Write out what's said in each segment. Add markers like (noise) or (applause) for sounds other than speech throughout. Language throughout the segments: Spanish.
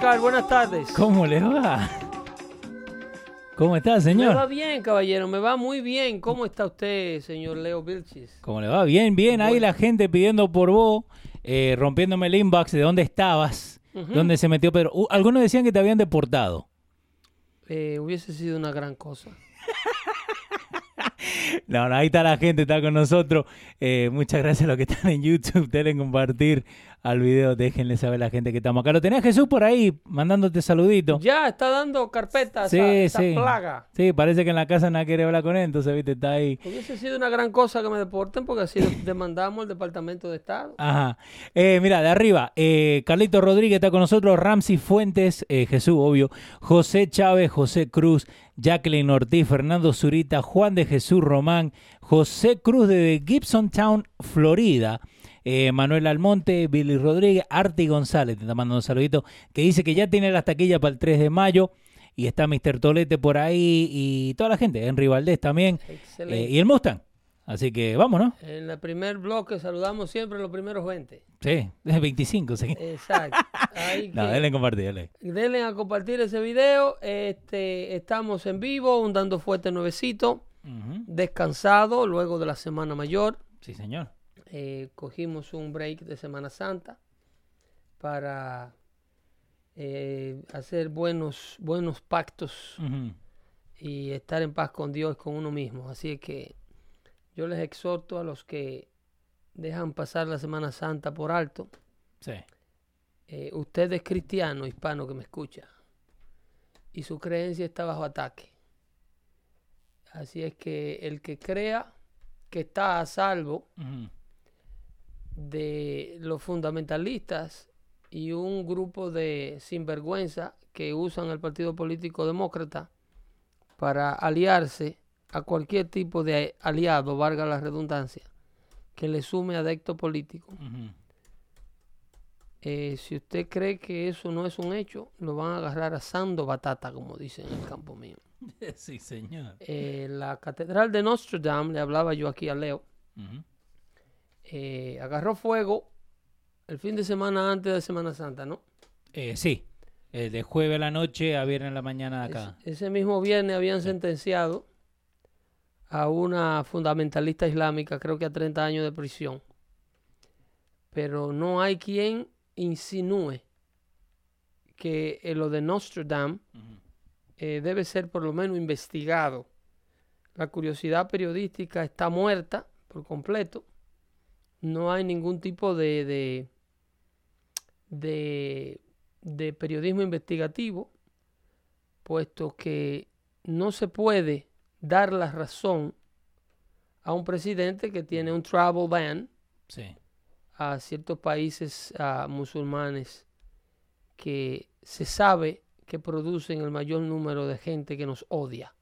Buenas tardes. ¿cómo le va? ¿Cómo está, Me va señor? bien, caballero. Me va muy bien. ¿Cómo está usted, señor Leo Vilchis? ¿Cómo le va? Bien, bien. Ahí la gente pidiendo por vos, eh, rompiéndome el inbox de dónde estabas, dónde se metió Pedro. Uh, algunos decían que te habían deportado. Eh, hubiese sido una gran cosa. (laughs) No, no, ahí está la gente, está con nosotros. Eh, muchas gracias a los que están en YouTube. (laughs) Denle compartir al video. Déjenle saber a la gente que estamos acá. Lo tenés Jesús por ahí, mandándote saludito. Ya está dando carpeta Sí, esa, esa sí. plaga. Sí, parece que en la casa nadie quiere hablar con él, entonces, viste, está ahí. Hubiese sido una gran cosa que me deporten porque así de- demandamos al Departamento de Estado. Ajá. Eh, mira, de arriba, eh, Carlito Rodríguez está con nosotros, Ramsey Fuentes, eh, Jesús, obvio, José Chávez, José Cruz, Jacqueline Ortiz, Fernando Zurita, Juan de Jesús Román, José Cruz de Gibson Town, Florida, eh, Manuel Almonte, Billy Rodríguez, Arti González, te está mandando un saludito, que dice que ya tiene las taquillas para el 3 de mayo. Y está Mr. Tolete por ahí y toda la gente, Henry Valdés también. Eh, y el Mustang. Así que vamos, ¿no? En el primer bloque saludamos siempre los primeros 20. Sí, es 25. sí. Exacto. Ahí (laughs) No, que- denle compartir, denle. Denle a compartir ese video. Este, estamos en vivo, un dando fuerte nuevecito, descansado luego de la Semana Mayor. Sí, señor. Eh, cogimos un break de Semana Santa para eh, hacer buenos, buenos pactos y estar en paz con Dios y con uno mismo. Así que yo les exhorto a los que dejan pasar la Semana Santa por alto. Sí. Eh, usted es cristiano, hispano que me escucha, y su creencia está bajo ataque. Así es que el que crea que está a salvo. De los fundamentalistas y un grupo de sinvergüenza que usan el Partido Político Demócrata para aliarse a cualquier tipo de aliado, valga la redundancia, que le sume adecto político. Eh, si usted cree que eso no es un hecho, lo van a agarrar asando batata, como dicen en el campo mío. (laughs) Sí, señor. Eh, la Catedral de Notre Dame, le hablaba yo aquí a Leo. Eh, agarró fuego el fin de semana antes de Semana Santa, ¿no? Eh, sí. De jueves a la noche a viernes a la mañana acá. Es- ese mismo viernes habían sentenciado a una fundamentalista islámica, creo que a 30 años de prisión. Pero no hay quien insinúe que eh, lo de Nostradam eh, debe ser por lo menos investigado. La curiosidad periodística está muerta por completo. No hay ningún tipo de, de, de, de periodismo investigativo, puesto que no se puede dar la razón a un presidente que tiene un travel ban Sí. a ciertos países musulmanes que se sabe que producen el mayor número de gente que nos odia.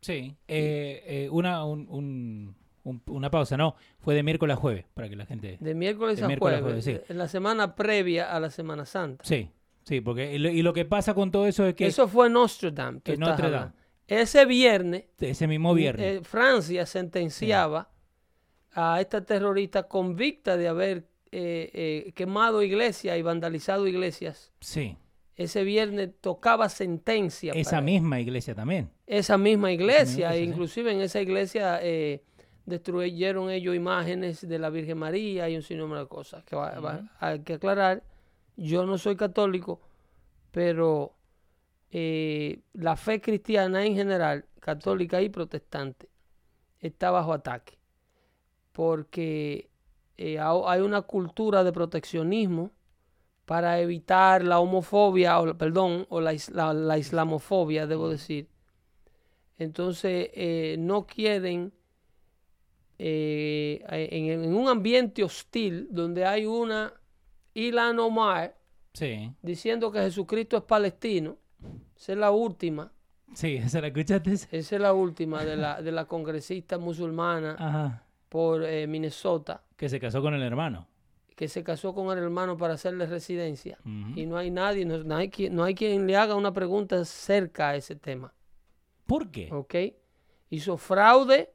Sí. Eh, eh, una, un- un- un- una pausa, no. Fue de miércoles a jueves, para que la gente... De miércoles De a miércoles a jueves, jueves, sí. en la semana previa a la Semana Santa. Sí, sí, porque... Y lo, y lo que pasa con todo eso es que Eso fue Nostradam. Dame. hablando. Ese viernes, ese mismo viernes... eh, Francia sentenciaba a esta terrorista convicta de haber eh, eh, quemado iglesias y vandalizado iglesias. sí. Ese viernes tocaba sentencia. Esa misma iglesia también. esa misma iglesia. iglesia, sí. inclusive en esa iglesia eh, destruyeron ellos imágenes de la Virgen María y un sinnúmero de cosas que va- va- hay que aclarar. Yo no soy católico, pero eh, la fe cristiana en general, católica y protestante, está bajo ataque. Porque eh, ha- hay una cultura de proteccionismo para evitar la homofobia, o, perdón, o la, is- la- la islamofobia, debo decir. Entonces, eh, no quieren, eh, en, en un ambiente hostil donde hay una Ilan Omar Sí, diciendo que Jesucristo es palestino, esa es la última, sí, ¿se la escuchaste? esa es la última de la, de la congresista musulmana (laughs) Ajá. por eh, Minnesota, Que se casó con el hermano. que se casó con el hermano para hacerle residencia. Y no hay nadie, no, no hay, quien, no hay quien le haga una pregunta cerca a ese tema. ¿Por qué? ¿Ok? Hizo fraude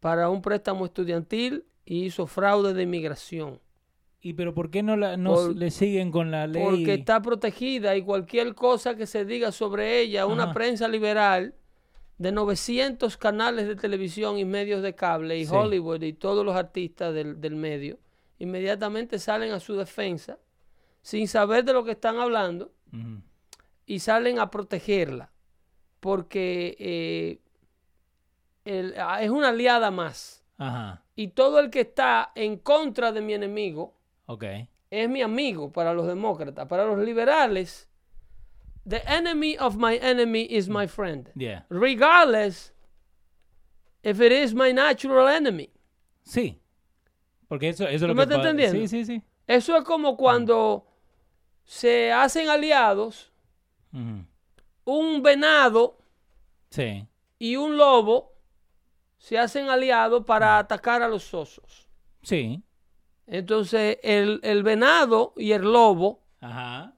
para un préstamo estudiantil y hizo fraude de inmigración. ¿Y pero por qué no, la, no Por- le siguen con la ley? Porque está protegida y cualquier cosa que se diga sobre ella, una prensa liberal de 900 canales de televisión y medios de cable y Sí. Hollywood y todos los artistas del, del medio, inmediatamente salen a su defensa sin saber de lo que están hablando y salen a protegerla porque eh, el- ah, es una aliada más. Ajá, Y todo el que está en contra de mi enemigo ok. es mi amigo para los demócratas. Para los liberales, the enemy of my enemy is my friend. Yeah. Regardless if it is my natural enemy. Sí. Porque eso, eso es ¿Tú lo me que estás pa- entendiendo? Sí, sí, sí. Eso es como cuando se hacen aliados Ujú. un venado Sí. y un lobo se hacen aliados para atacar a los osos. Sí. Entonces el, el venado y el lobo Ajá.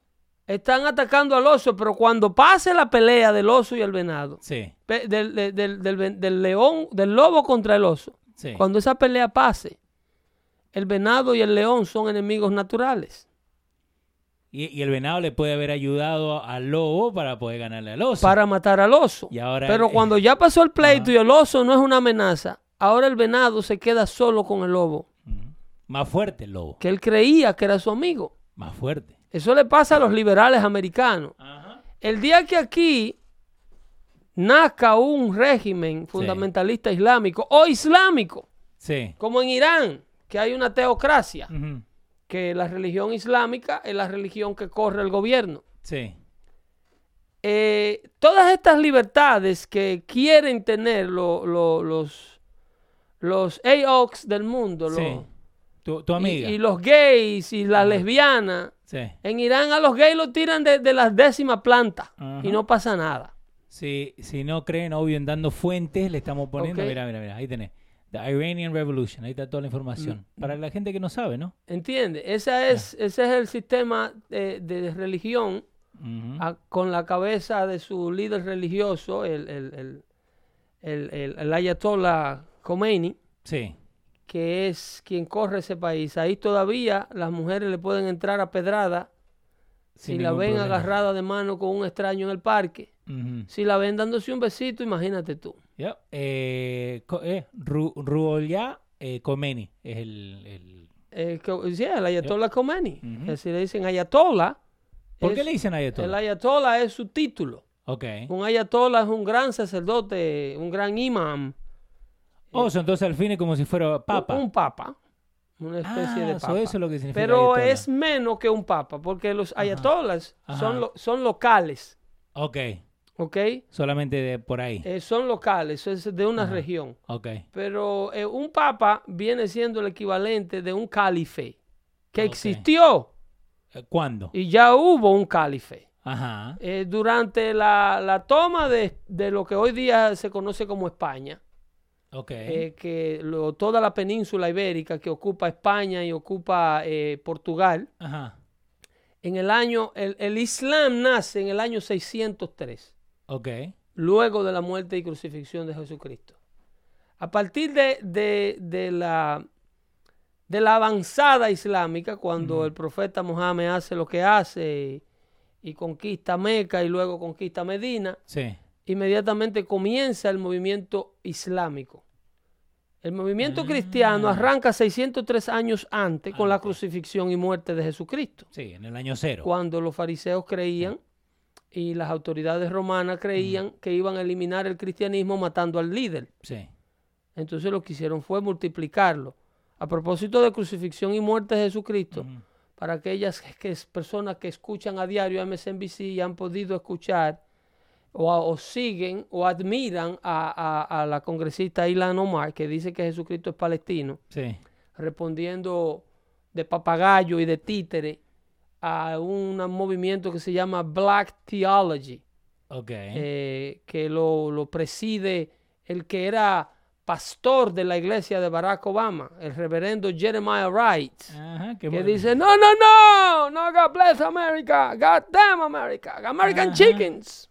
están atacando al oso, pero cuando pase la pelea del oso y el venado, Sí. pe- del, del- del- del león, del lobo contra el oso, Sí. cuando esa pelea pase, el venado y el león son enemigos naturales. Y, y el venado le puede haber ayudado al lobo para poder ganarle al oso. para matar al oso. Y ahora Pero el- cuando ya pasó el pleito y el oso no es una amenaza, ahora el venado se queda solo con el lobo. Más fuerte el lobo. que él creía que era su amigo. Más fuerte. Eso le pasa a los liberales americanos. Ajá. El día que aquí nazca un régimen fundamentalista islámico o islámico, Sí. como en Irán, que hay una teocracia. Que la religión islámica es la religión que corre el gobierno. Sí. Eh, todas estas libertades que quieren tener lo- lo- los, los AOCs del mundo, Sí. los- Tu, tu amiga. y los gays y las lesbianas, Sí. en Irán a los gays los tiran de, de las décimas plantas y no pasa nada. Si, si no creen, obvio, en dando fuentes, le estamos poniendo. Mira, mira, mira. Ahí tenés. The Iranian Revolution. Ahí está toda la información. Mm. Para la gente que no sabe, ¿no? ¿Entiendes? Ese es, ese es el sistema de, de religión Ujú. a- con la cabeza de su líder religioso, el, el, el, el, el- el Ayatollah Khomeini, Sí. que es quien corre ese país. Ahí todavía las mujeres le pueden entrar a pedrada si Sin la ningún ven problema. agarrada de mano con un extraño en el parque. Si la ven dándose un besito, imagínate tú. Ya. Eh, eh, Ru- eh, Khomeini es el, el- Eh, que- el Ayatollah Khomeini. Eh, Si le dicen Ayatollah, ¿Por es- qué le dicen el Ayatollah? Ayatollah es su título. Ok. Un Ayatollah es un gran sacerdote, un gran imam. Oh, entonces al fin es como si fuera papa. Un, un papa. Una especie Ah, de so papa. eso es lo que significa Pero ayatollah. es menos que un papa, porque los ayatollas Ajá. son, lo- son locales, Ok. ¿Ok? Solamente de por ahí. Eh, son locales, es de una Ajá. región. Ok. Pero eh, un papa viene siendo el equivalente de un calife, que existió Eh, ¿Cuándo? y ya hubo un calife. Ajá. Eh, durante la, la toma de, de lo que hoy día se conoce como España, Ok. que lo- toda la península ibérica que ocupa España y ocupa Portugal, Ajá. en el año, el, el Islam nace en el año 603, Ok. luego de la muerte y crucifixión de Jesucristo. A partir de, de- de la, de la avanzada islámica, cuando el profeta Mohammed hace lo que hace y, y conquista Meca y luego conquista Medina, Sí. inmediatamente comienza el movimiento islámico. El movimiento cristiano arranca 603 años antes con la crucifixión y muerte de Jesucristo, Sí, en el año cero. cuando los fariseos creían y las autoridades romanas creían que iban a eliminar el cristianismo matando al líder. Sí. Entonces lo que hicieron fue multiplicarlo. A propósito de crucifixión y muerte de Jesucristo, para aquellas que, personas que escuchan a diario MSNBC y han podido escuchar o, siguen o admiran a, la congresista Ilan Omar, que dice que Jesucristo es palestino, respondiendo de papagayo y de títere a un movimiento que se llama Black Theology, eh, que lo, lo preside el que era pastor de la iglesia de Barack Obama, el reverendo Jeremiah Wright, que dice, no, no, no, no, God bless America, God damn America, American chickens.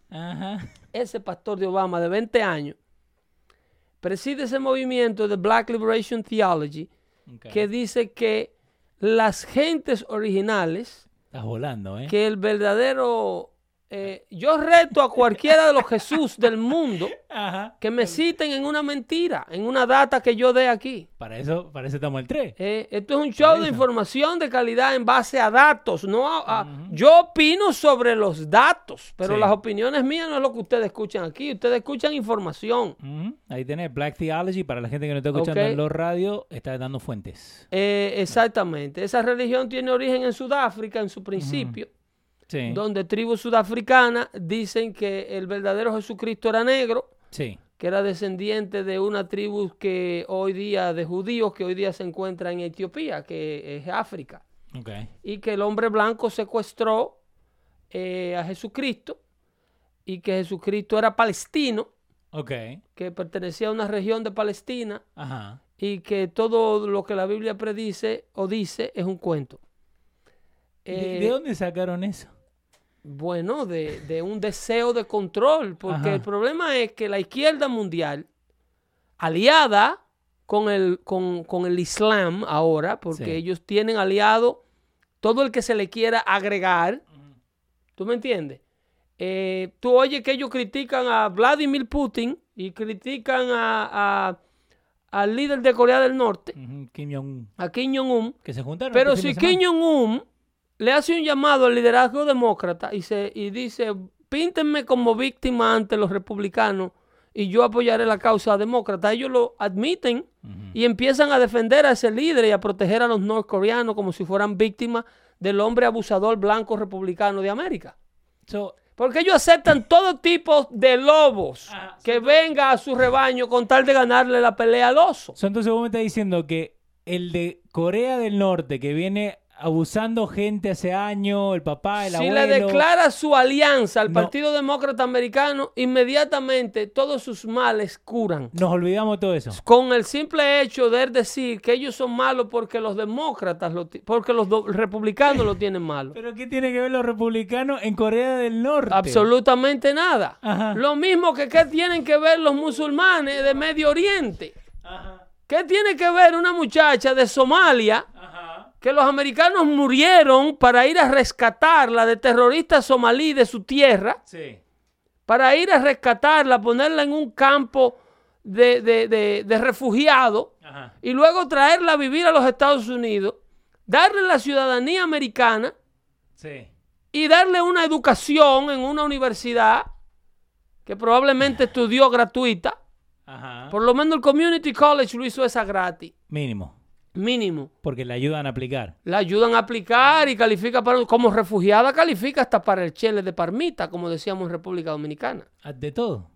Ese pastor de Obama de 20 años preside ese movimiento de Black Liberation Theology que dice que las gentes originales, volando, ¿eh? que el verdadero eh, yo reto a cualquiera de los Jesús del mundo que me citen en una mentira, en una data que yo dé aquí. Para eso, para eso estamos el 3. Eh, esto es un show de información de calidad en base a datos. No Yo opino sobre los datos, pero las opiniones mías no es lo que ustedes escuchan aquí. Ustedes escuchan información. Ahí tenés Black Theology. Para la gente que no está escuchando en los radios, está dando fuentes. Eh, exactamente. Esa religión tiene origen en Sudáfrica en su principio donde tribus sudafricanas dicen que el verdadero Jesucristo era negro, que era descendiente de una tribu que hoy día, de judíos, que hoy día se encuentra en Etiopía, que es África. Y que el hombre blanco secuestró eh, a Jesucristo y que Jesucristo era palestino, que pertenecía a una región de Palestina y que todo lo que la Biblia predice o dice es un cuento. ¿De eh, dónde sacaron eso? Bueno, de, un deseo de control, porque el problema es que la izquierda mundial, aliada con el, con, el Islam ahora, porque ellos tienen aliado todo el que se le quiera agregar, ¿tú me entiendes? Eh, tú oyes que ellos critican a Vladimir Putin y critican a, al líder de Corea del Norte, a Kim Jong-un, que se juntaron. Pero este si Kim Jong-un le hace un llamado al liderazgo demócrata y, se, y dice, píntenme como víctima ante los republicanos y yo apoyaré la causa demócrata. Ellos lo admiten y empiezan a defender a ese líder y a proteger a los norcoreanos como si fueran víctimas del hombre abusador blanco republicano de América. Porque ellos aceptan todo tipo de lobos ah, que venga a su rebaño con tal de ganarle la pelea al oso. entonces vos me estás diciendo que el de Corea del Norte que viene abusando gente hace años, el papá, el abuelo. Si le declara su alianza al Partido Demócrata Americano, inmediatamente todos sus males curan. Nos olvidamos de todo eso. Con el simple hecho de decir que ellos son malos porque los demócratas, porque los republicanos lo tienen malo. (laughs) ¿Pero qué tiene que ver los republicanos en Corea del Norte? Absolutamente nada. Lo mismo que qué tienen que ver los musulmanes de Medio Oriente. ¿Qué tiene que ver una muchacha de Somalia? Que los americanos murieron para ir a rescatarla de terroristas somalí de su tierra, para ir a rescatarla, ponerla en un campo de, de, refugiados y luego traerla a vivir a los Estados Unidos, darle la ciudadanía americana y darle una educación en una universidad que probablemente (laughs) estudió gratuita. Por lo menos el Community College lo hizo esa gratis. Mínimo mínimo. Porque le ayudan a aplicar. La ayudan a aplicar y califica para, como refugiada, califica hasta para el chele de Parmita, como decíamos en República Dominicana. Ah, de todo.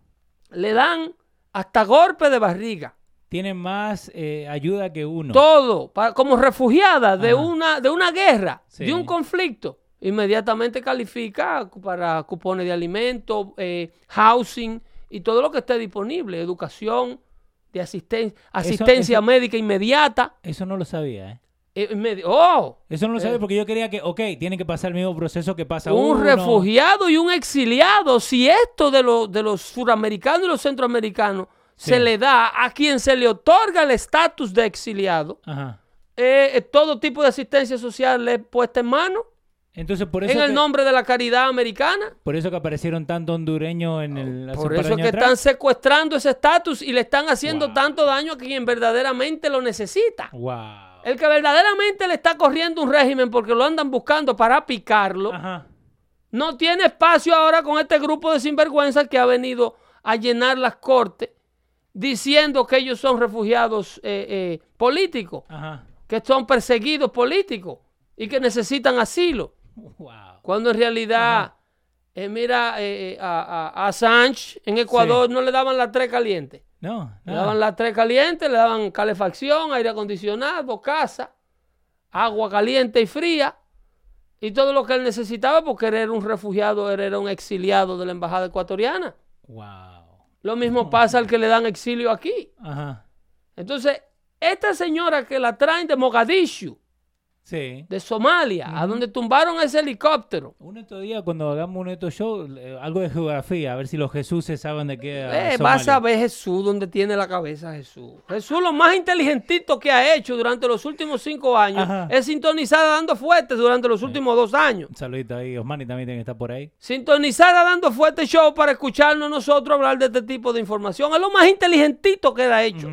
Le dan hasta golpe de barriga. Tienen más eh, ayuda que uno. Todo, como refugiada de una, de una guerra, de un conflicto. Inmediatamente califica para cupones de alimentos, eh, housing y todo lo que esté disponible, educación, de asistencia médica inmediata. Eso no lo sabía, ¿eh? eh oh, eso no lo sabía eh. porque yo quería que, ok, tiene que pasar el mismo proceso que pasa un refugiado y un exiliado. Si esto de, de los suramericanos y los centroamericanos se le da a quien se le otorga el estatus de exiliado, eh, todo tipo de asistencia social le es puesta en mano. Entonces, por eso en el nombre de la caridad americana. Por eso que aparecieron tantos hondureños en el. Por eso que están secuestrando ese estatus y le están haciendo tanto daño a quien verdaderamente lo necesita. Wow. El que verdaderamente le está corriendo un régimen porque lo andan buscando para picarlo, no tiene espacio ahora con este grupo de sinvergüenzas que ha venido a llenar las cortes diciendo que ellos son refugiados eh, eh, políticos, Ajá. que son perseguidos políticos y que necesitan asilo. (laughs) Wow. Cuando en realidad, eh, mira, eh, eh, a, a- a Assange en Ecuador no le daban las tres calientes. No, Le nada. daban las tres calientes, le daban calefacción, aire acondicionado, casa, agua caliente y fría, y todo lo que él necesitaba porque él era un refugiado, él era un exiliado de la embajada ecuatoriana. Wow. Lo mismo pasa al que le dan exilio aquí. Ajá. Entonces, esta señora que la traen de Mogadishu, Sí. de Somalia, a donde tumbaron ese helicóptero, Un otro día, cuando hagamos un otro show, eh, algo de geografía, a ver si los Jesuses saben de qué. Eh, vas a ver Jesús donde tiene la cabeza Jesús. Jesús lo más inteligentito que ha hecho durante los últimos cinco años Ajá. es sintonizar a dando fuertes durante los últimos dos años. Un saludito ahí. Osmani también tiene que estar por ahí. Sintonizar a dando fuerte show para escucharnos nosotros hablar de este tipo de información. Es lo más inteligentito que él ha hecho.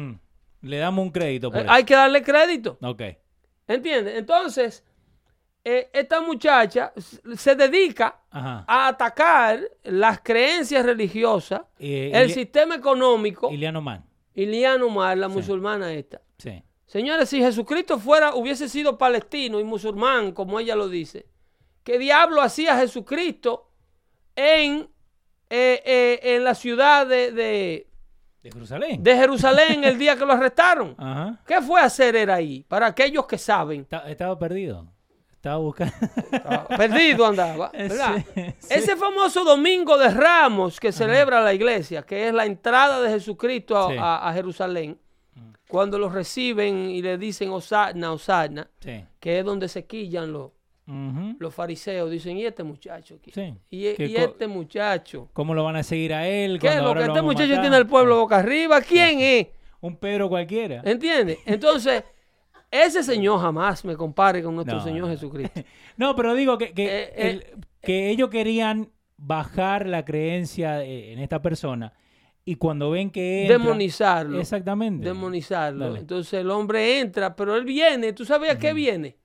Le damos un crédito por Eh, eso. Hay que darle crédito. Ok. ¿Entiendes? Entonces, eh, esta muchacha se dedica Ajá. a atacar las creencias religiosas, Eh, el Ili- sistema económico. Iliano Man. Iliana Omar, la musulmana esta. Sí. Señores, si Jesucristo fuera, hubiese sido palestino y musulmán, como ella lo dice, ¿qué diablo hacía Jesucristo en, eh, eh, en la ciudad de, de- De Jerusalén. de Jerusalén el día que lo arrestaron? Ajá. ¿Qué fue a hacer él ahí? Para aquellos que saben. Esta- Estaba perdido. Estaba buscando. Perdido andaba, (laughs) ¿verdad? Sí, sí. Ese famoso domingo de Ramos que celebra la iglesia, que es la entrada de Jesucristo a, Sí. a- a Jerusalén, cuando lo reciben y le dicen Osana, Osana, que es donde se quillan los, Los fariseos, dicen, ¿y este muchacho aquí? Sí. ¿Y, e- ¿Qué y co- este muchacho? ¿Cómo lo van a seguir a él? ¿Qué es cuando lo ahora que este muchacho tiene el pueblo boca arriba? ¿Quién es? Un Pedro cualquiera. ¿Entiendes? Entonces, (laughs) ese señor jamás me compare con nuestro No, Señor. Jesucristo. (laughs) No, pero digo que, que, Eh, el- que ellos querían bajar la creencia eh, en esta persona y cuando ven que entra- Demonizarlo. Exactamente. demonizarlo. Dale. Entonces el hombre entra, pero él viene. ¿Tú sabes a qué viene?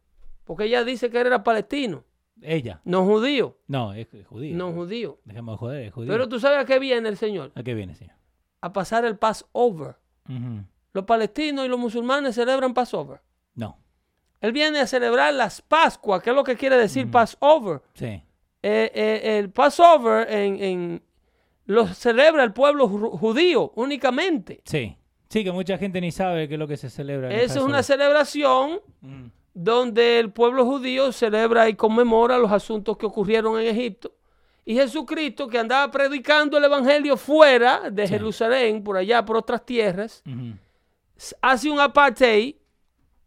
Porque ella dice que él era palestino, Ella. no judío. No, es judío. No judío. Dejemos de joder, es judío. Pero tú sabes a qué viene el Señor. ¿A qué viene, señor? A pasar el Passover. Los palestinos y los musulmanes celebran Passover. No. Él viene a celebrar las Pascuas, que es lo que quiere decir Passover. Sí. Eh, eh, el Passover en, en- lo celebra el pueblo ju- judío únicamente. Sí. Sí, que mucha gente ni sabe qué es lo que se celebra. Esa es una celebración Mm. Donde el pueblo judío celebra y conmemora los asuntos que ocurrieron en Egipto. Y Jesucristo, que andaba predicando el Evangelio fuera de Sí. Jerusalén, por allá, por otras tierras, hace un apartheid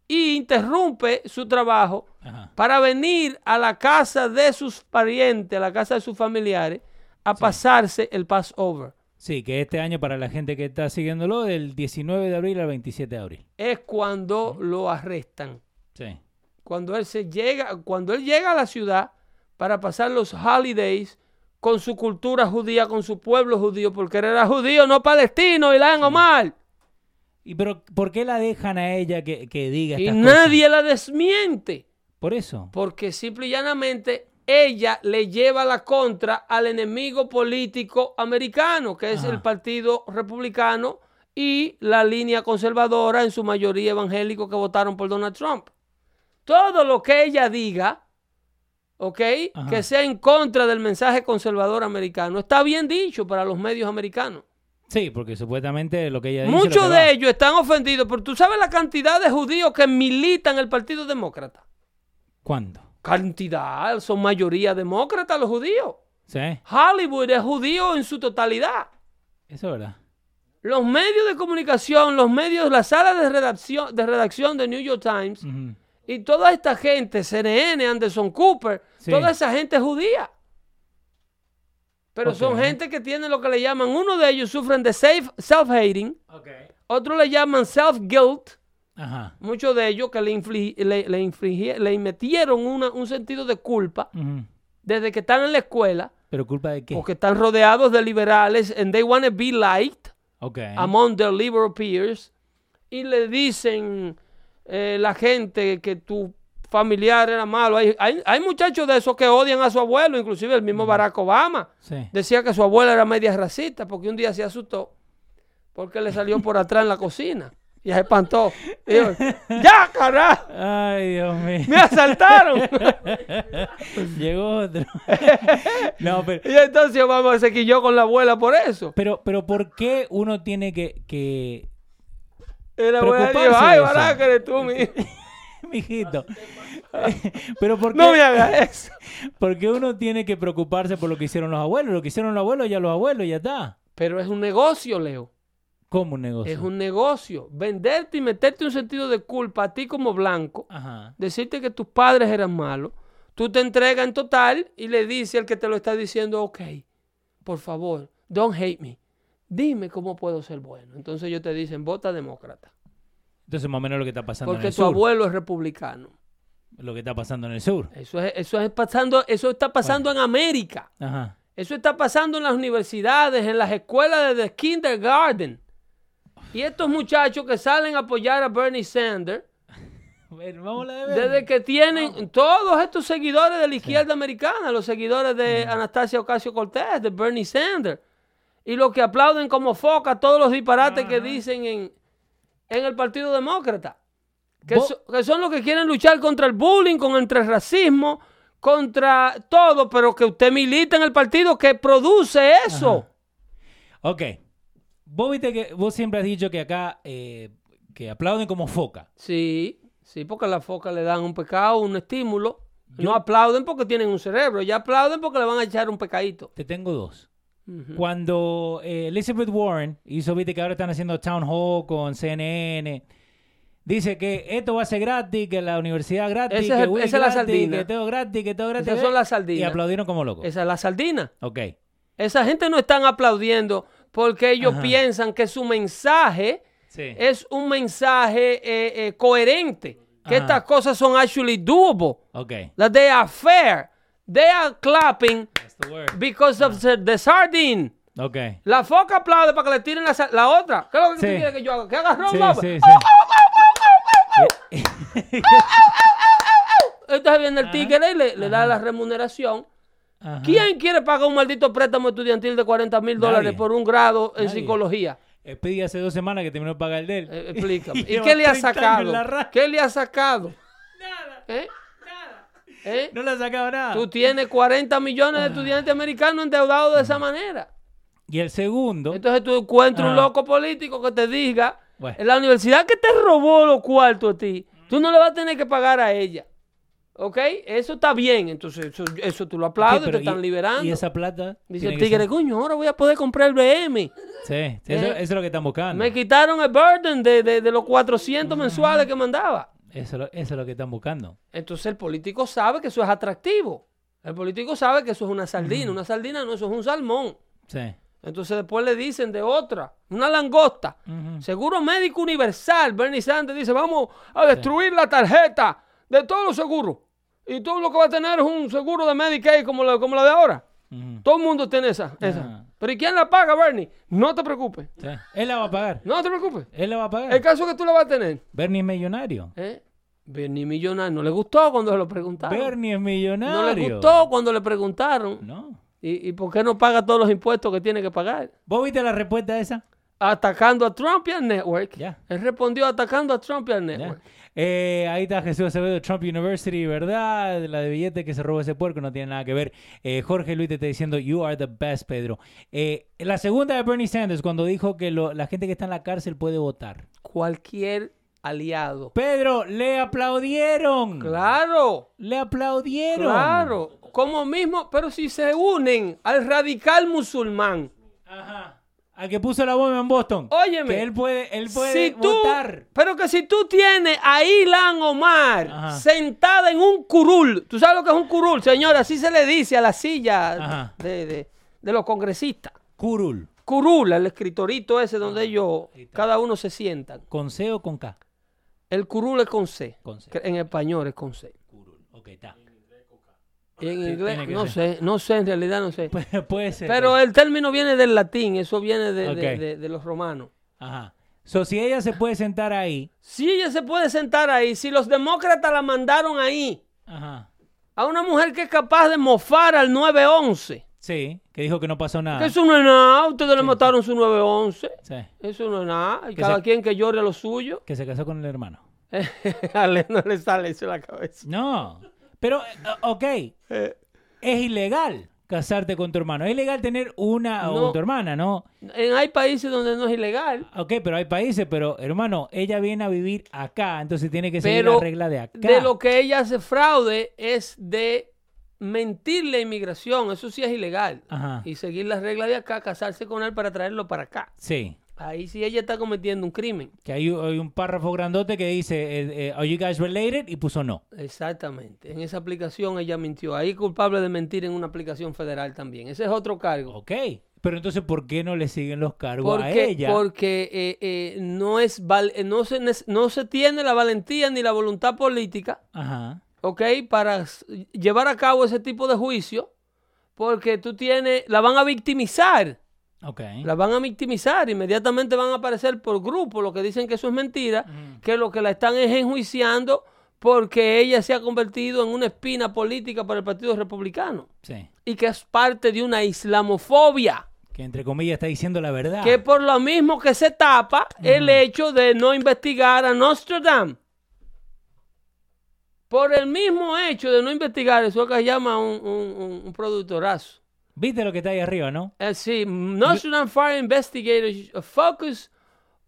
y interrumpe su trabajo Ajá. para venir a la casa de sus parientes, a la casa de sus familiares, a pasarse el Passover. Sí, que este año para la gente que está siguiéndolo, del 19 de abril al 27 de abril. Es cuando lo arrestan. Sí. cuando él se llega, cuando él llega a la ciudad para pasar los holidays con su cultura judía, con su pueblo judío, porque él era judío, no palestino, Ilán Omar. ¿Y pero por qué la dejan a ella que, que diga Y estas cosas? nadie la desmiente, Por eso. porque simple y llanamente ella le lleva la contra al enemigo político americano, que es Ajá. el Partido Republicano y la línea conservadora, en su mayoría evangélicos que votaron por Donald Trump. Todo lo que ella diga, ¿ok? Ajá. Que sea en contra del mensaje conservador americano, está bien dicho para los medios americanos. Sí, porque supuestamente lo que ella dice... Muchos de ellos están ofendidos, pero tú sabes la cantidad de judíos que militan en el Partido Demócrata. ¿Cuándo? Cantidad, son mayoría demócrata los judíos. Sí, Hollywood es judío en su totalidad. eso es verdad. Los medios de comunicación, los medios, la sala de redacción de, redacción de New York Times. Y toda esta gente, CNN, Anderson Cooper, Sí. toda esa gente es judía. Pero son gente que tiene lo que le llaman, uno de ellos sufren de self-hating, otros le llaman self-guilt, muchos de ellos que le, infli- le, le metieron una- un sentido de culpa desde que están en la escuela, ¿Pero culpa de qué? porque están rodeados de liberales and they want to be liked Ok. among their liberal peers y le dicen eh, la gente que tu familiar era malo. Hay, hay, hay muchachos de esos que odian a su abuelo, inclusive el mismo Barack Obama Sí. decía que su abuela era media racista porque un día se asustó porque le salió por atrás en la cocina. Y se espantó. Dijo, ¡Ya, carajo! Ay, Dios mío. ¡Me asaltaron! (laughs) Llegó otro. (laughs) no, pero, y entonces vamos, se quilló con la abuela por eso. pero, pero ¿por qué uno tiene que, que Abuela dijo, Preocuparse ¡ay, eres tú, mi (laughs) mijito? (laughs) pero ¿por qué, No me hagas eso. (laughs) porque uno tiene que preocuparse por lo que hicieron los abuelos? Lo que hicieron los abuelos, ya los abuelos, ya está. Pero es un negocio, Leo. ¿Cómo un negocio? Es un negocio. Venderte y meterte un sentido de culpa a ti como blanco. Ajá. Decirte que tus padres eran malos. Tú te entregas en total y le dices al que te lo está diciendo, ok, por favor, don't hate me. Dime cómo puedo ser bueno. Entonces ellos te dicen, vota demócrata. Entonces, más o menos lo que está pasando en Porque el tu sur. abuelo es republicano. Lo que está pasando en el sur. Eso, es, eso, es pasando, eso está pasando en América. Ajá. Eso está pasando en las universidades, en las escuelas desde kindergarten. Y estos muchachos que salen a apoyar a Bernie Sanders, (laughs) Bueno, vamos a la de ver. desde que tienen todos estos seguidores de la izquierda americana, los seguidores de Anastasia Ocasio Cortés, de Bernie Sanders, y los que aplauden como foca todos los disparates que dicen en, en el Partido Demócrata, que, Vos- so- que son los que quieren luchar contra el bullying, contra el racismo, contra todo, pero que usted milita en el partido que produce eso. Ok. Vos viste que vos siempre has dicho que acá eh, que aplauden como foca. Sí, sí, porque a la foca le dan un pecado, un estímulo. Yo- No aplauden porque tienen un cerebro, ya aplauden porque le van a echar un pecadito. Te tengo dos. Cuando eh, Elizabeth Warren hizo, viste que ahora están haciendo town hall con CNN, dice que esto va a ser gratis, que la universidad gratis, Ese es que el- Wii esa es la sardina. que todo gratis, que todo gratis. Esas son las Y sardinas. aplaudieron como locos. Esa es la sardina. Ok. Esa gente no están aplaudiendo porque ellos Ajá. piensan que su mensaje Sí. es un mensaje eh, eh, coherente. Que Ajá. estas cosas son actually doable. Ok. That they are fair. They are clapping because of the, the sardine. Ok. La foca aplaude para que le tiren la, la otra. ¿Qué es lo que Sí. tú quieres que yo haga? Que haga round Sí, over? sí, sí. Entonces viene el tigre y le, le da la remuneración. Ajá. ¿Quién quiere pagar un maldito préstamo estudiantil de 40 mil dólares por un grado en Nadie. psicología? Pedí hace dos semanas que terminó de pagar el de él. Eh, explícame. (laughs) ¿Y Lleva qué le ha 30 años sacado? ¿Qué le ha sacado? Nada, ¿Eh? ¿Eh? No le ha sacado nada. Tú tienes 40 millones Ah. de estudiantes americanos endeudados de esa manera. Y el segundo. Entonces tú encuentras un Ajá. loco político que te diga, Bueno. en la universidad que te robó los cuartos a ti, tú no le vas a tener que pagar a ella. ¿Ok? Eso está bien. Entonces eso, eso tú lo aplaudes, Ok, pero te están y- liberando. Y esa plata. Dice el tigre, ser- coño, ahora voy a poder comprar el BM. Sí, eso, Eh, eso es lo que están buscando. Me quitaron el burden de, de- de los 400 mensuales que mandaba. Eso, es lo- eso es lo que están buscando. Entonces el político sabe que eso es atractivo. El político sabe que eso es una sardina. Una sardina no, eso es un salmón. Sí. Entonces después le dicen de otra, una langosta. Seguro médico universal. Bernie Sanders dice, vamos a destruir la tarjeta de todos los seguros. Y todo lo que va a tener es un seguro de Medicaid como la, como la de ahora. Todo el mundo tiene esa. esa. Ajá. Pero ¿y quién la paga, Bernie? No te preocupes. Sí. Él la va a pagar. No te preocupes. Él la va a pagar. El caso es que tú la vas a tener. Bernie es millonario. ¿Eh? Bernie Millonario. No le gustó cuando se lo preguntaron. Bernie es millonario. no le gustó cuando le preguntaron. No. ¿Y, ¿Y por qué no paga todos los impuestos que tiene que pagar? ¿Vos viste la respuesta esa? Atacando a Trump y al network. Ya. Él respondió atacando a Trump y al network. Eh, ahí está Jesús Acevedo Trump University, ¿verdad? La de billete que se robó ese puerco no tiene nada que ver. Eh, Jorge Luis te está diciendo, you are the best, Pedro. Eh, la segunda de Bernie Sanders, cuando dijo que lo- la gente que está en la cárcel puede votar. Cualquier aliado. Pedro, le aplaudieron. Claro, Le aplaudieron. claro. Como mismo, pero si se unen al radical musulmán. Ajá. Al que puso la bomba en Boston. Óyeme. Que él puede, él puede Si tú, votar. pero que si tú tienes a Ilan Omar Ajá. sentada en un curul, ¿tú sabes lo que es un curul, señora? Así se le dice a la silla de, de- de los congresistas. Curul. Curul, el escritorito ese donde ellos, cada uno se sientan. ¿Con C o con K? El curul es con C. Con C. En español es con C. Curul. Ok, está. En inglés, no ser. sé, no sé, en realidad no sé. (laughs) Puede, puede ser. Pero el término viene del latín, eso viene de, de- Ok. de- de los romanos. Ajá. So, si ella se puede sentar ahí. Si ella se puede sentar ahí, si los demócratas la mandaron ahí, Ajá. a una mujer que es capaz de mofar al 911, Sí, que dijo que no pasó nada. Que eso no es nada. Ustedes le mataron su 911. Sí, Eso no es nada. Y Que cada se- quien que llore a lo suyo. que se casó con el hermano. (laughs) a él no le sale eso en la cabeza. No, pero, eh, ok, Eh, es ilegal casarte con tu hermano. Es ilegal tener una No. o tu hermana, ¿no? en, hay países donde no es ilegal. Ok, pero hay países, pero hermano, ella viene a vivir acá, entonces tiene que seguir Pero la regla de acá. de lo que ella hace fraude es de mentirle a inmigración. Eso sí es ilegal. Ajá. Y seguir las reglas de acá, casarse con él para traerlo para acá. Sí, Ahí sí ella está cometiendo un crimen. que hay, hay un párrafo grandote que dice, eh, eh, ¿Are you guys related? Y puso no. Exactamente. En esa aplicación ella mintió. Ahí culpable de mentir en una aplicación federal también. Ese es otro cargo. Ok, pero entonces, ¿por qué no le siguen los cargos a ella? porque eh, eh, no, es val- eh, no, se, no se tiene la valentía ni la voluntad política, Ajá, ¿ok? Para llevar a cabo ese tipo de juicio, porque tú tienes, la van a victimizar, ok. la van a victimizar, inmediatamente van a aparecer por grupo los que dicen que eso es mentira, que lo que la están es enjuiciando porque ella se ha convertido en una espina política para el Partido Republicano Sí, y que es parte de una islamofobia. que entre comillas está diciendo la verdad. que por lo mismo que se tapa el hecho de no investigar a Nostradamus. Por el mismo hecho de no investigar, eso es lo que llama un, un- un- un productorazo. ¿Viste lo que está ahí arriba, no? Es decir, Nostradamus Fire Investigators focus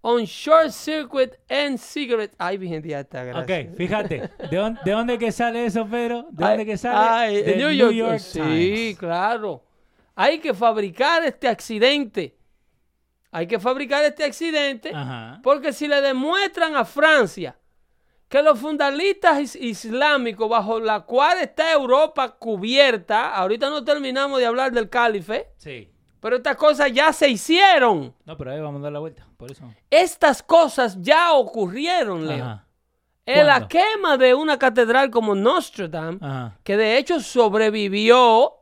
on short circuit and cigarette. Ay, Virgen de Alta Gracia. Ok, fíjate. ¿De dónde, ¿De dónde que sale eso, Pedro? ¿De Ay, dónde que sale? ay, De New York. sí, claro. Hay que fabricar este accidente. Hay que fabricar este accidente Ajá. porque si le demuestran a Francia que los fundamentalistas is- islámicos bajo la cual está Europa cubierta, ahorita no terminamos de hablar del calife, Sí. pero estas cosas ya se hicieron. No, pero ahí vamos a dar la vuelta, por eso. Estas cosas ya ocurrieron, Leo. Ajá. En la quema de una catedral como Nostradam, Ajá. que de hecho sobrevivió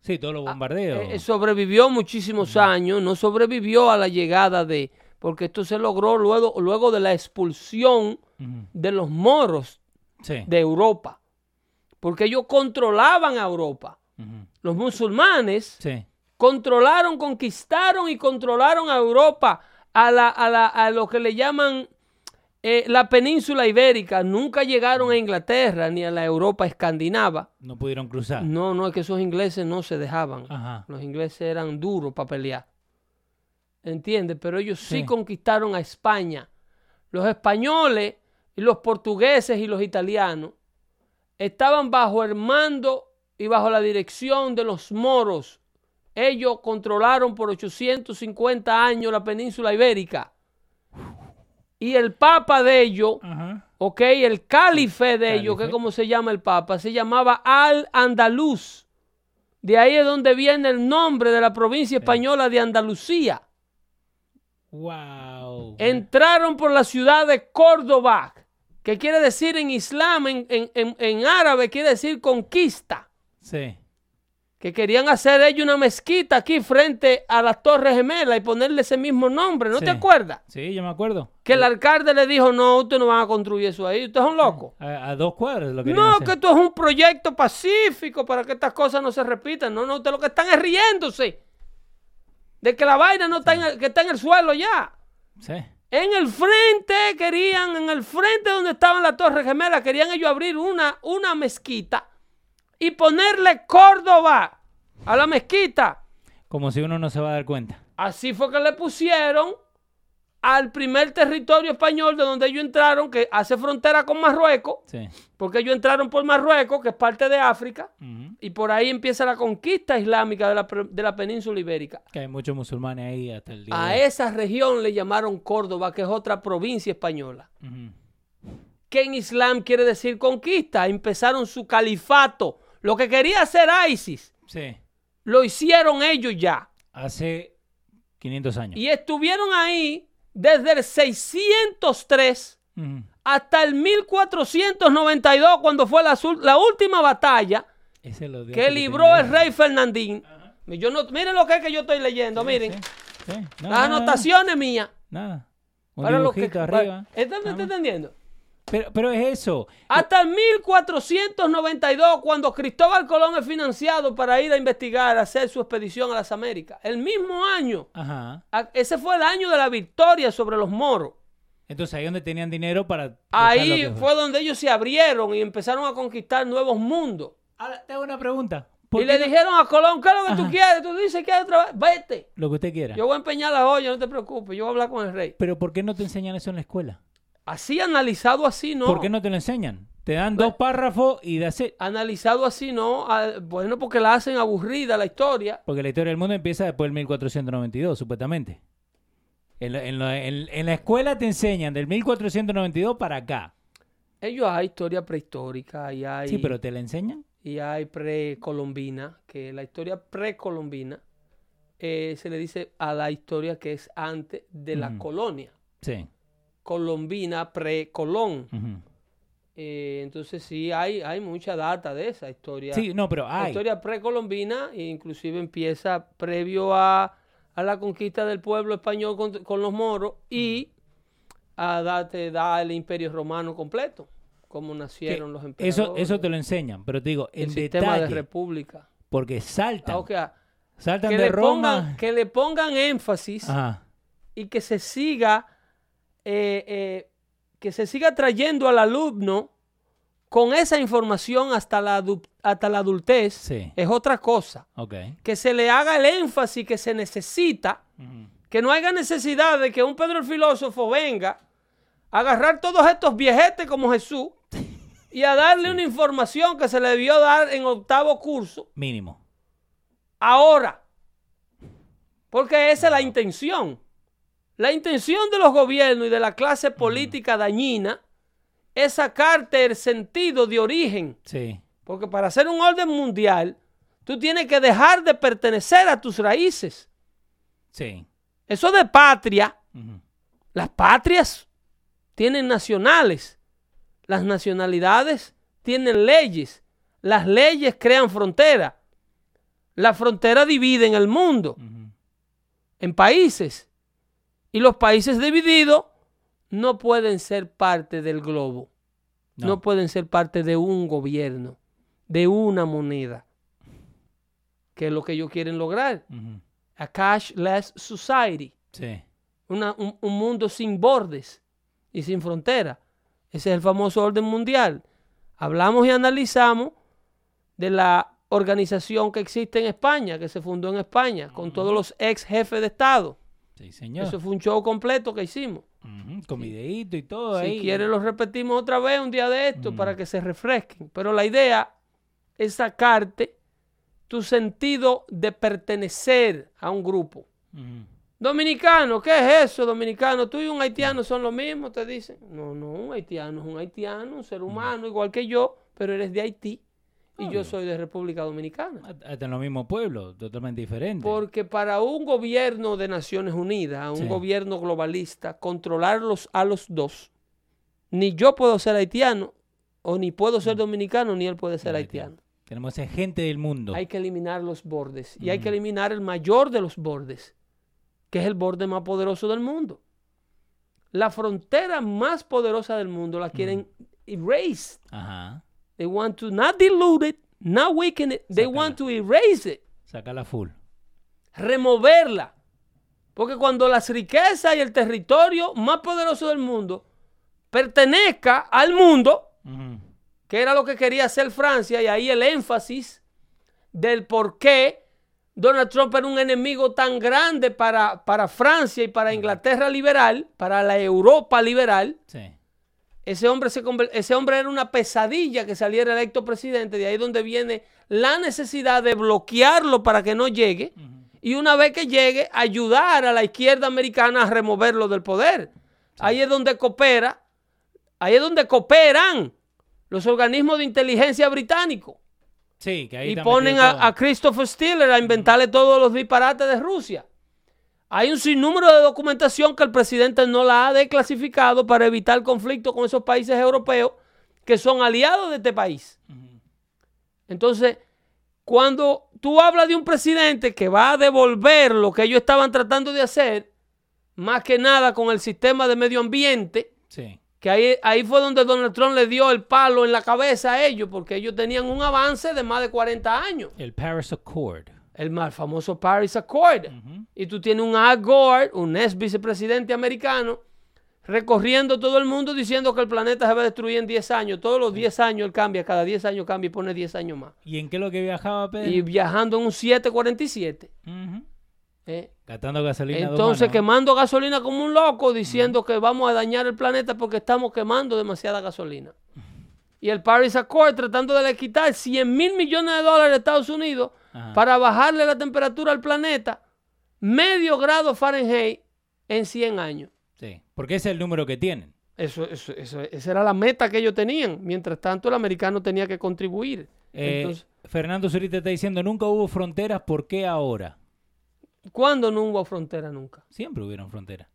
Sí, todos los bombardeos. Eh, sobrevivió muchísimos años, no sobrevivió a la llegada de, porque esto se logró luego, luego de la expulsión de los moros Sí. de Europa, porque ellos controlaban a Europa. Los musulmanes Sí. controlaron, conquistaron y controlaron a Europa, a, la, a, la- a lo que le llaman eh, la península ibérica. Nunca llegaron a Inglaterra ni a la Europa escandinava. No pudieron cruzar. No, no, es que esos ingleses no se dejaban. Ajá. Los ingleses eran duros para pelear. ¿Entiendes? Pero ellos sí. Sí. conquistaron a España. Los españoles y los portugueses y los italianos estaban bajo el mando y bajo la dirección de los moros. Ellos controlaron por 850 años la península ibérica. Y el papa de ellos. Ok, el calife de ellos, que es como se llama el papa, se llamaba Al-Andaluz. De ahí es donde viene el nombre de la provincia española de Andalucía. Wow. Entraron por la ciudad de Córdoba, que quiere decir en islam, en, en- en- en árabe, quiere decir conquista. Sí. Que querían hacer ellos una mezquita aquí frente a las Torres Gemelas y ponerle ese mismo nombre, ¿no Sí. te acuerdas? Sí, yo me acuerdo. Que el alcalde le dijo, no, ustedes no van a construir eso ahí, ustedes son locos. A, a dos cuadras lo No, hacer. que esto es un proyecto pacífico para que estas cosas no se repitan. No, no, ustedes lo que están es riéndose de que la vaina no está en el, que está en el suelo ya. Sí. En el frente querían, en el frente donde estaban las Torres Gemelas, querían ellos abrir una, una mezquita y ponerle Córdoba a la mezquita. Como si uno no se va a dar cuenta. Así fue que le pusieron al primer territorio español de donde ellos entraron, que hace frontera con Marruecos, Sí. porque ellos entraron por Marruecos, que es parte de África. Y por ahí empieza la conquista islámica de la, de la península ibérica. Que hay muchos musulmanes ahí hasta el día A de esa región le llamaron Córdoba, que es otra provincia española. Que en Islam quiere decir conquista. Empezaron su califato. Lo que quería hacer ISIS, Sí. lo hicieron ellos ya. Hace 500 años. Y estuvieron ahí desde el 603 Ujú. hasta el 1492, cuando fue la, la última batalla Ese lo que libró el rey Fernandín. Yo no, miren lo que es que yo estoy leyendo, miren. Sí, sí. No, Las no, anotaciones mías. Nada. Un Para lo que, dibujito para- arriba. ¿Están- ¿Me está entendiendo? Pero, pero es eso. Hasta el 1492, cuando Cristóbal Colón es financiado para ir a investigar, a hacer su expedición a las Américas. El mismo año. Ajá. Ese fue el año de la victoria sobre los moros. Entonces ahí donde tenían dinero para... Ahí fue donde ellos se abrieron y empezaron a conquistar nuevos mundos. Ahora, te hago una pregunta. ¿Por Y le no- dijeron a Colón, ¿qué es lo que tú quieres? Tú dices que hay otra vez. Vete. Lo que usted quiera. Yo voy a empeñar la olla, no te preocupes. Yo voy a hablar con el rey. Pero ¿por qué no te enseñan eso en la escuela? Así analizado así, no. ¿Por qué no te lo enseñan? Te dan dos párrafos y de hacer... Analizado así, no. Ah, Bueno, porque la hacen aburrida la historia. Porque la historia del mundo empieza después del 1492, supuestamente. En la, en la- en- en la escuela te enseñan del 1492 para acá. Ellos hay historia prehistórica y hay, Sí, pero ¿te la enseñan? y hay precolombina, que la historia precolombina eh, se le dice a la historia que es antes de la colonia. Sí. Colombina, precolón. Eh, entonces sí, hay, hay mucha data de esa historia. Sí, no, pero La hay. historia precolombina inclusive empieza previo a, a la conquista del pueblo español con, con los moros y a da, te da el imperio romano completo, cómo que nacieron los eso, emperadores. eso te lo enseñan, pero te digo, el en sistema de detalle, república. porque saltan, Ah, saltan que, de le Roma. pongan, que le pongan énfasis Ajá. y que se siga eh, eh, que se siga trayendo al alumno con esa información hasta la, hasta la adultez Sí. es otra cosa. Que se le haga el énfasis que se necesita, que no haya necesidad de que un Pedro el filósofo venga a agarrar todos estos viejetes como Jesús (laughs) y a darle una información que se le debió dar en octavo curso Mínimo. ahora. Porque esa es la intención. La intención de los gobiernos y de la clase política dañina es sacarte el sentido de origen. Sí. Porque para hacer un orden mundial, tú tienes que dejar de pertenecer a tus raíces. Sí. Eso de patria, las patrias tienen nacionales. Las nacionalidades tienen leyes. Las leyes crean fronteras. La frontera dividen el mundo en países. Y los países divididos no pueden ser parte del globo. No. No. pueden ser parte de un gobierno, de una moneda. Que es lo que ellos quieren lograr. A cashless society. Sí. Una- un, un mundo sin bordes y sin frontera. Ese es el famoso orden mundial. Hablamos y analizamos de la organización que existe en España, que se fundó en España, con todos los ex jefes de Estado. Sí, señor. Eso fue un show completo que hicimos. Con videíto y todo Si ahí. quieres lo repetimos otra vez un día de esto para que se refresquen. Pero la idea es sacarte tu sentido de pertenecer a un grupo. Dominicano, ¿qué es eso, dominicano? Tú y un haitiano son lo mismo, te dicen. No, no, un haitiano es un haitiano, un ser humano igual que yo, pero eres de Haití y yo soy de República Dominicana. Hasta en los mismos pueblos, totalmente diferentes. Porque para un gobierno de Naciones Unidas, un Sí. gobierno globalista, controlarlos a los dos, ni yo puedo ser haitiano, o ni puedo ser dominicano, ni él puede ser haitiano. Tenemos esa gente del mundo. Hay que eliminar los bordes. Y hay que eliminar el mayor de los bordes, que es el borde más poderoso del mundo. La frontera más poderosa del mundo la quieren erase. Ajá. They want to not dilute it, not weaken it. They Sácala. want to erase it. Sácala full. removerla. Porque cuando las riquezas y el territorio más poderoso del mundo pertenezca al mundo, que era lo que quería hacer Francia, y ahí el énfasis del por qué Donald Trump era un enemigo tan grande para, para Francia y para Inglaterra liberal, para la Europa liberal, Sí. Ese hombre, se conver- ese hombre era una pesadilla que saliera electo presidente, de ahí donde viene la necesidad de bloquearlo para que no llegue y una vez que llegue ayudar a la izquierda americana a removerlo del poder. Ahí es donde coopera, ahí es donde cooperan los organismos de inteligencia británicos Sí, que ahí y ponen a Christopher Steele a inventarle todos los disparates de Rusia. Hay un sinnúmero de documentación que el presidente no la ha declasificado para evitar conflicto con esos países europeos que son aliados de este país. Entonces, cuando tú hablas de un presidente que va a devolver lo que ellos estaban tratando de hacer, más que nada con el sistema de medio ambiente, Sí. Que ahí, ahí fue donde Donald Trump le dio el palo en la cabeza a ellos, porque ellos tenían un avance de más de 40 años. El Paris Accord. El mal famoso Paris Accord. Y tú tienes un Al Gore, un ex vicepresidente americano, recorriendo todo el mundo diciendo que el planeta se va a destruir en 10 años. Todos los 10 años él cambia, cada 10 años cambia y pone 10 años más. ¿Y en qué es lo que viajaba, Pedro? Y viajando en un 747. Ujú. ¿eh? Gastando gasolina. Entonces quemando gasolina como un loco, diciendo que vamos a dañar el planeta porque estamos quemando demasiada gasolina. Y el Paris Accord tratando de le quitar 100 mil millones de dólares a Estados Unidos Ajá. para bajarle la temperatura al planeta medio grado Fahrenheit en 100 años. Sí, porque ese es el número que tienen. Eso, eso, eso- esa era la meta que ellos tenían. Mientras tanto, el americano tenía que contribuir. Eh, Entonces, Fernando Zurita está diciendo, nunca hubo fronteras, ¿por qué ahora? ¿cuándo no hubo frontera nunca? Siempre hubieron fronteras.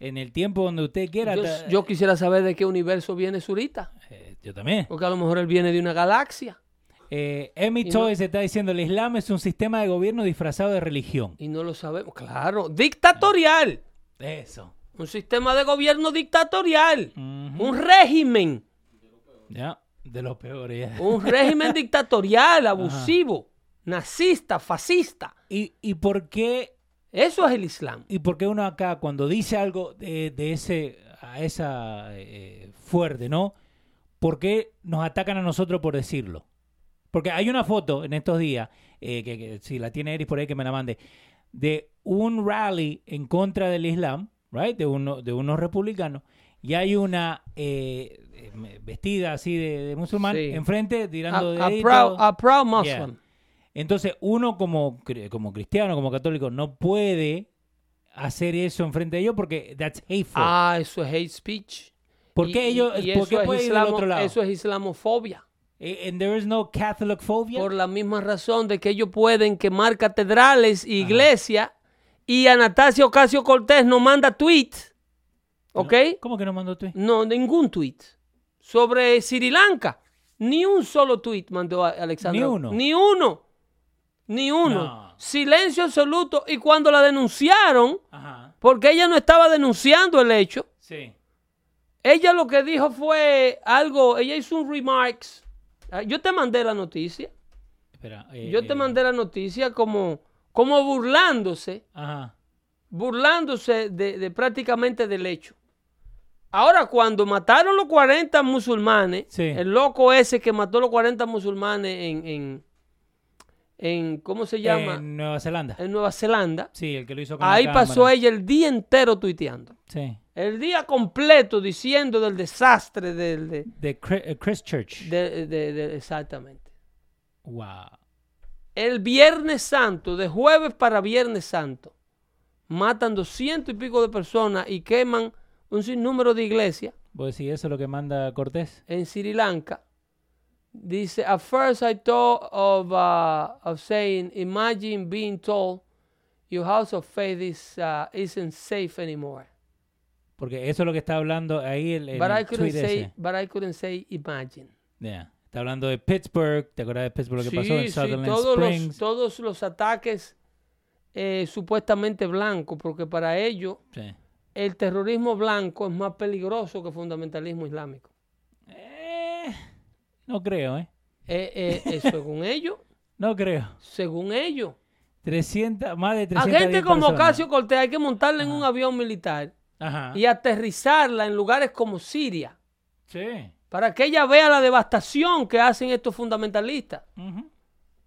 En el tiempo donde usted quiera. Yo quisiera saber de qué universo viene Zurita. Eh, yo también. Porque a lo mejor él viene de una galaxia. Eh, Emi no- Toys está diciendo, el Islam es un sistema de gobierno disfrazado de religión. Y no lo sabemos. Claro, dictatorial. Eso. Un sistema de gobierno dictatorial. Un régimen. Ya, de los peores. Un régimen dictatorial, (laughs) abusivo, nazista, fascista. ¿Y, ¿Y por qué Eso es el Islam. ¿Y por qué uno acá, cuando dice algo de, de ese, a esa eh, fuerte, ¿no? ¿Por qué nos atacan a nosotros por decirlo? Porque hay una foto en estos días, eh, que, que si la tiene Eris por ahí que me la mande, de un rally en contra del Islam, right? De, uno, de unos republicanos, y hay una eh, eh, vestida así de, de musulmán Sí. enfrente A, tirando a proud, a proud Yeah. Muslim. Entonces, uno como, como cristiano, como católico, no puede hacer eso enfrente de ellos porque that's hateful. Ah, eso es hate speech. ¿Por qué ellos, y por qué es puede ir del otro lado? Eso es islamofobia. Eh, And there is no Catholic phobia. Por la misma razón de que ellos pueden quemar catedrales, iglesias, y Anastasio Ocasio Cortés no manda tweet. ¿Ok? ¿Cómo que no mandó tú? No, ningún tweet. Sobre Sri Lanka. Ni un solo tweet mandó a Alexandra. Ni uno. Ni uno. Ni uno. No. Silencio absoluto. Y cuando la denunciaron, Ajá. porque ella no estaba denunciando el hecho, Sí. ella lo que dijo fue algo, ella hizo un remarks. Ah, Yo te mandé la noticia. Espera. eh, Yo te eh, mandé la noticia como, como burlándose, Ajá. burlándose de, de prácticamente del hecho. Ahora, cuando mataron los 40 musulmanes, Sí. el loco ese que mató los 40 musulmanes en, en, en ¿cómo se llama? En Nueva Zelanda. En Nueva Zelanda. Sí, el que lo hizo con la Ahí pasó ella el día entero tuiteando. Sí. El día completo diciendo del desastre del, de, eh, Christchurch. de- de- de- exactamente. Wow. El Viernes Santo, de jueves para Viernes Santo, matan doscientos y pico de personas y queman un sinnúmero de iglesias ¿Vos decís eso es lo que manda Cortés? en Sri Lanka. Dice, at first I thought of, uh, of saying, imagine being told your house of faith is, uh, isn't safe anymore. Porque eso es lo que está hablando ahí el, el But I tweet say, ese. but I couldn't say imagine. Yeah. Está hablando de Pittsburgh. ¿Te acuerdas de Pittsburgh lo que pasó en sí, Sutherland todos los, Springs? todos los ataques eh, supuestamente blancos, porque para ellos Sí. el terrorismo blanco es más peligroso que el fundamentalismo islámico. Eh, no creo, ¿eh? Eh, eh, (laughs) según ellos, No creo. según ellos. 300, más de A 300 gente como Ocasio Cortés hay que montarla en un avión militar Ajá. y aterrizarla en lugares como Siria Sí. para que ella vea la devastación que hacen estos fundamentalistas.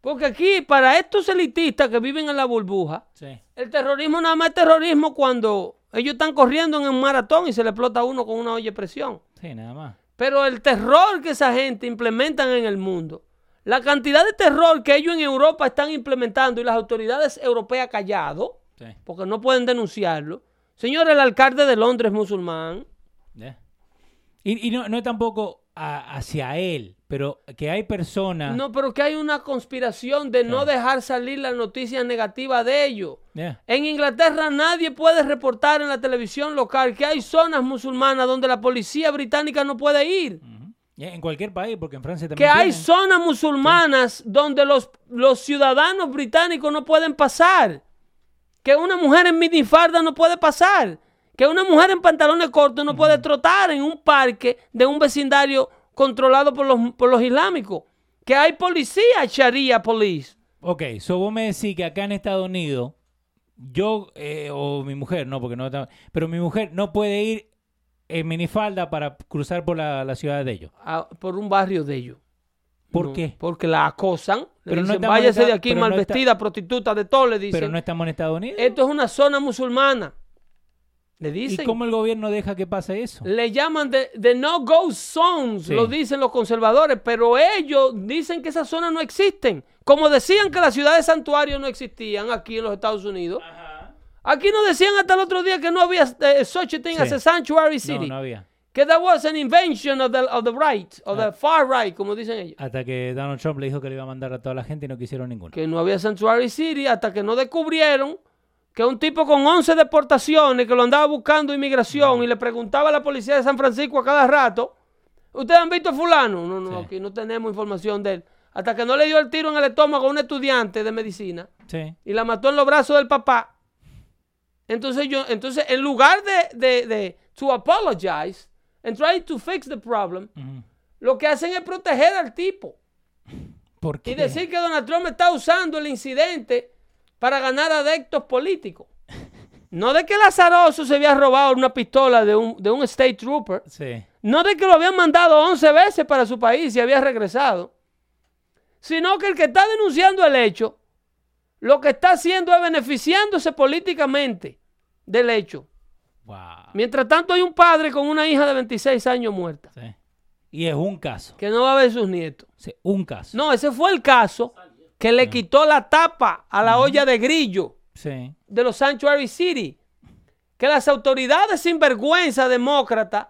Porque aquí, para estos elitistas que viven en la burbuja, Sí. el terrorismo nada más es terrorismo cuando ellos están corriendo en un maratón y se le explota a uno con una olla de presión. Sí, nada más. Pero el terror que esa gente implementan en el mundo, la cantidad de terror que ellos en Europa están implementando y las autoridades europeas callado, Sí. porque no pueden denunciarlo. Señor, el alcalde de Londres es musulmán. Y, y no, no es tampoco a- hacia él, pero que hay personas. No, pero que hay una conspiración de no dejar salir las noticias negativas de ellos. En Inglaterra nadie puede reportar en la televisión local que hay zonas musulmanas donde la policía británica no puede ir. En cualquier país, porque en Francia Que también. hay tienen. zonas musulmanas donde los, los ciudadanos británicos no pueden pasar. Que una mujer en minifarda no puede pasar. que una mujer en pantalones cortos no puede trotar en un parque de un vecindario controlado por los, por los islámicos. Que hay policía, Sharia Police. Ok, so vos me decís que acá en Estados Unidos, yo eh, o mi mujer, no, porque no está- pero mi mujer no puede ir en minifalda para cruzar por la, la ciudad de ellos. a- por un barrio de ellos. ¿Por No, qué? Porque la acosan. Le Pero no dicen, estamos váyase de aquí mal no está- vestida, prostituta, de todo, le dicen. Pero no estamos en Estados Unidos. Esto es una zona musulmana. Le ¿Y dicen. cómo el gobierno deja que pase eso? Le llaman de, de no-go zones, Sí. lo dicen los conservadores, pero ellos dicen que esas zonas no existen. Como decían que las ciudades santuarios no existían aquí en los Estados Unidos. Aquí nos decían hasta el otro día que no había eh, such a thing Sí. as a sanctuary No, city. no había. Que that was an invention of the, of the right, of Ah. the far right, como dicen ellos. Hasta que Donald Trump le dijo que le iba a mandar a toda la gente y no quisieron ninguno. que no había Sanctuary City hasta que no descubrieron que un tipo con 11 deportaciones que lo andaba buscando inmigración y le preguntaba a la policía de San Francisco a cada rato, ¿ustedes han visto a fulano? No, no, Sí. aquí no tenemos información de él. Hasta que no le dio el tiro en el estómago a un estudiante de medicina Sí. y la mató en los brazos del papá. Entonces yo, entonces en lugar de, de, de to apologize and try to fix the problem, lo que hacen es proteger al tipo. ¿Por qué? Y decir que Donald Trump está usando el incidente para ganar adeptos políticos. No de que Lazaroso se había robado una pistola de un, de un state trooper. Sí. No de que lo habían mandado 11 veces para su país y había regresado. Sino que el que está denunciando el hecho, lo que está haciendo es beneficiándose políticamente del hecho. Wow. Mientras tanto hay un padre con una hija de 26 años muerta, Sí. Y es un caso. que no va a ver sus nietos. Sí, un caso. No, ese fue el caso que le quitó la tapa a la olla de grillo Sí. de los Sanctuary City. Que las autoridades sinvergüenza demócratas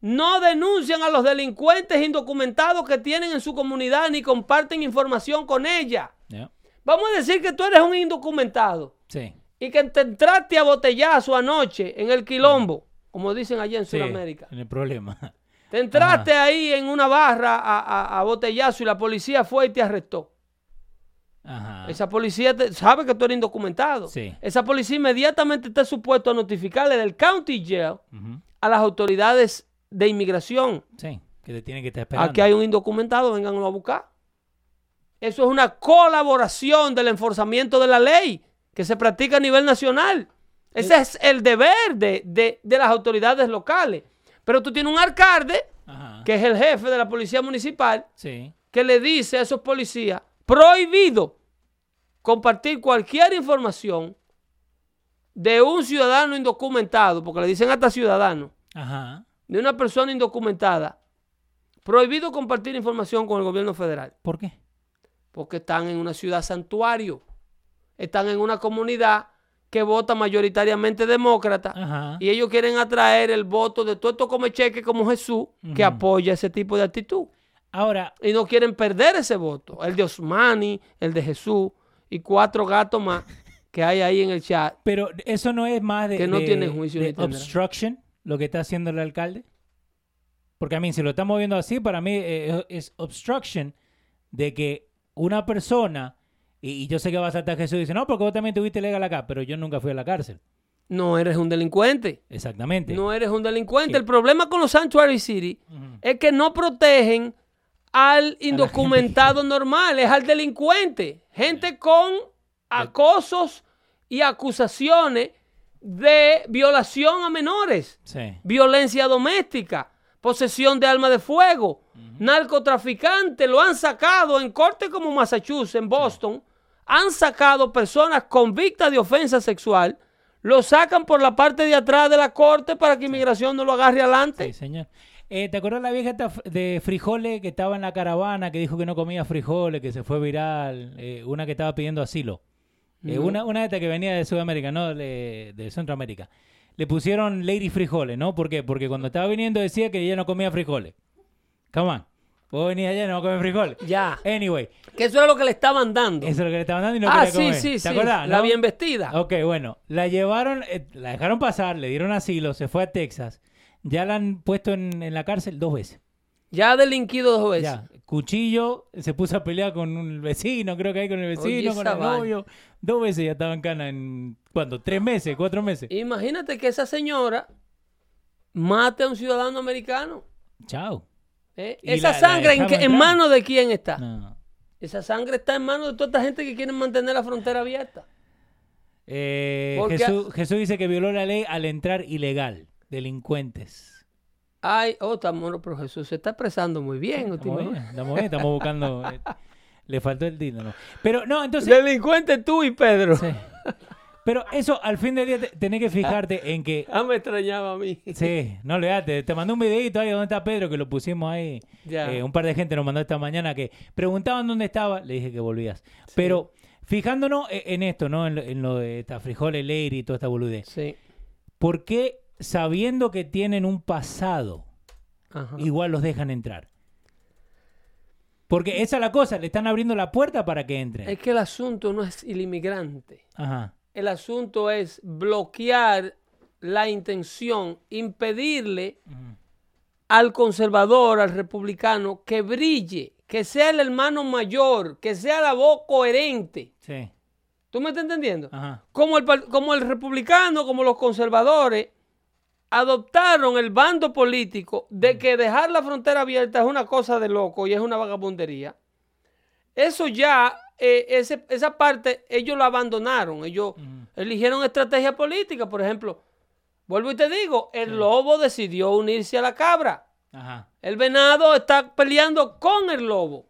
no denuncian a los delincuentes indocumentados que tienen en su comunidad ni comparten información con ella. Vamos a decir que tú eres un indocumentado Sí. Y que te entraste a botellazo anoche en el quilombo, como dicen allá en Sí. Sudamérica. En el problema. Te entraste ahí en una barra a, a- a botellazo y la policía fue y te arrestó. Ajá. Esa policía te- sabe que tú eres indocumentado. Sí. Esa policía inmediatamente está supuesto a notificarle del county jail a las autoridades de inmigración. Sí. Que te tienen que estar esperando. Aquí hay un indocumentado, vénganlo a buscar. Eso es una colaboración del enforzamiento de la ley que se practica a nivel nacional. Ese es el deber de, de- de las autoridades locales. Pero tú tienes un alcalde, Ajá. que es el jefe de la policía municipal, Sí. que le dice a esos policías, prohibido compartir cualquier información de un ciudadano indocumentado, porque le dicen hasta ciudadano, Ajá. de una persona indocumentada, prohibido compartir información con el gobierno federal, ¿Por qué? porque están en una ciudad santuario, están en una comunidad que vota mayoritariamente demócrata Ajá. y ellos quieren atraer el voto de todo esto come cheque como Jesús, que apoya ese tipo de actitud. Ahora, y no quieren perder ese voto. El de Osmani, el de Jesús y cuatro gatos más que hay ahí en el chat. pero eso no es más de, Que no de- tiene juicio de ni obstruction lo que está haciendo el alcalde. Porque a mí, si lo estamos viendo así, para mí eh, es obstruction de que una persona, y, y yo sé que va a saltar Jesús y dice, no, porque vos también tuviste legal acá, pero yo nunca fui a la cárcel. No eres un delincuente. Exactamente. No eres un delincuente. El problema con los Sanctuary City es que no protegen al indocumentado normal, es al delincuente. Gente con acosos y acusaciones de violación a menores. Sí. violencia doméstica, posesión de arma de fuego, narcotraficante, lo han sacado en corte como Massachusetts, en Boston, han sacado personas convictas de ofensa sexual, lo sacan por la parte de atrás de la corte para que inmigración no lo agarre adelante. Sí, señor. Eh, ¿Te acuerdas la vieja de frijoles que estaba en la caravana, que dijo que no comía frijoles, que se fue viral? Eh, una que estaba pidiendo asilo. Eh, No. una, una de estas que venía de Sudamérica, no de, de Centroamérica. Le pusieron Lady Frijoles, ¿no? ¿Por qué? Porque cuando estaba viniendo decía que ella no comía frijoles. Come on. Vos venís allá y no comes frijoles. Ya, Anyway, que eso era lo que le estaban dando. eso es lo que le estaban dando y no ah, quería sí, comer. sí, ¿Te sí, acordás, la no? bien vestida. Ok, bueno, la llevaron, eh, la dejaron pasar, le dieron asilo, se fue a Texas. Ya la han puesto en, en la cárcel dos veces. Ya ha delinquido dos veces. Ya, cuchillo, se puso a pelear con un vecino, creo que ahí con el vecino, con el vaina. novio. Dos veces ya estaba en cana en, ¿cuánto? ¿Tres meses? ¿Cuatro meses? Imagínate que esa señora mate a un ciudadano americano. Chao. ¿eh? Esa la- la sangre en, en manos de quién está. No. Esa sangre está en manos de toda esta gente que quiere mantener la frontera abierta. Eh, Jesús dice que violó la ley al entrar ilegal. Delincuentes. Ay, oh, estamos, pero Jesús se está expresando muy bien. Estamos bien, estamos bien, estamos buscando. (laughs) eh, le faltó el título. Pero no, entonces. Delincuente tú y Pedro. sí. Pero eso, al fin del día, te- tenés que fijarte en que. Ah, me extrañaba a mí. Sí, no le te, te mandé un videito ahí donde está Pedro que lo pusimos ahí. Ya. Eh, un par de gente nos mandó esta mañana que preguntaban dónde estaba, le dije que volvías. Pero fijándonos e- en esto, ¿no? En lo, en lo de esta frijoles Leiri y toda esta boludez. Sí. ¿Por qué sabiendo que tienen un pasado, Ajá. igual los dejan entrar? Porque esa es la cosa, le están abriendo la puerta para que entren. Es que el asunto no es el inmigrante. Ajá. El asunto es bloquear la intención, impedirle al conservador, al republicano, que brille, que sea el hermano mayor, que sea la voz coherente. Sí. ¿Tú me estás entendiendo? Ajá. Como el, como el republicano, como los conservadores, adoptaron el bando político de que dejar la frontera abierta es una cosa de loco y es una vagabundería. Eso ya, eh, ese- esa parte, ellos lo abandonaron. Ellos eligieron estrategia política. Por ejemplo, vuelvo y te digo, el lobo decidió unirse a la cabra. Ajá. El venado está peleando con el lobo.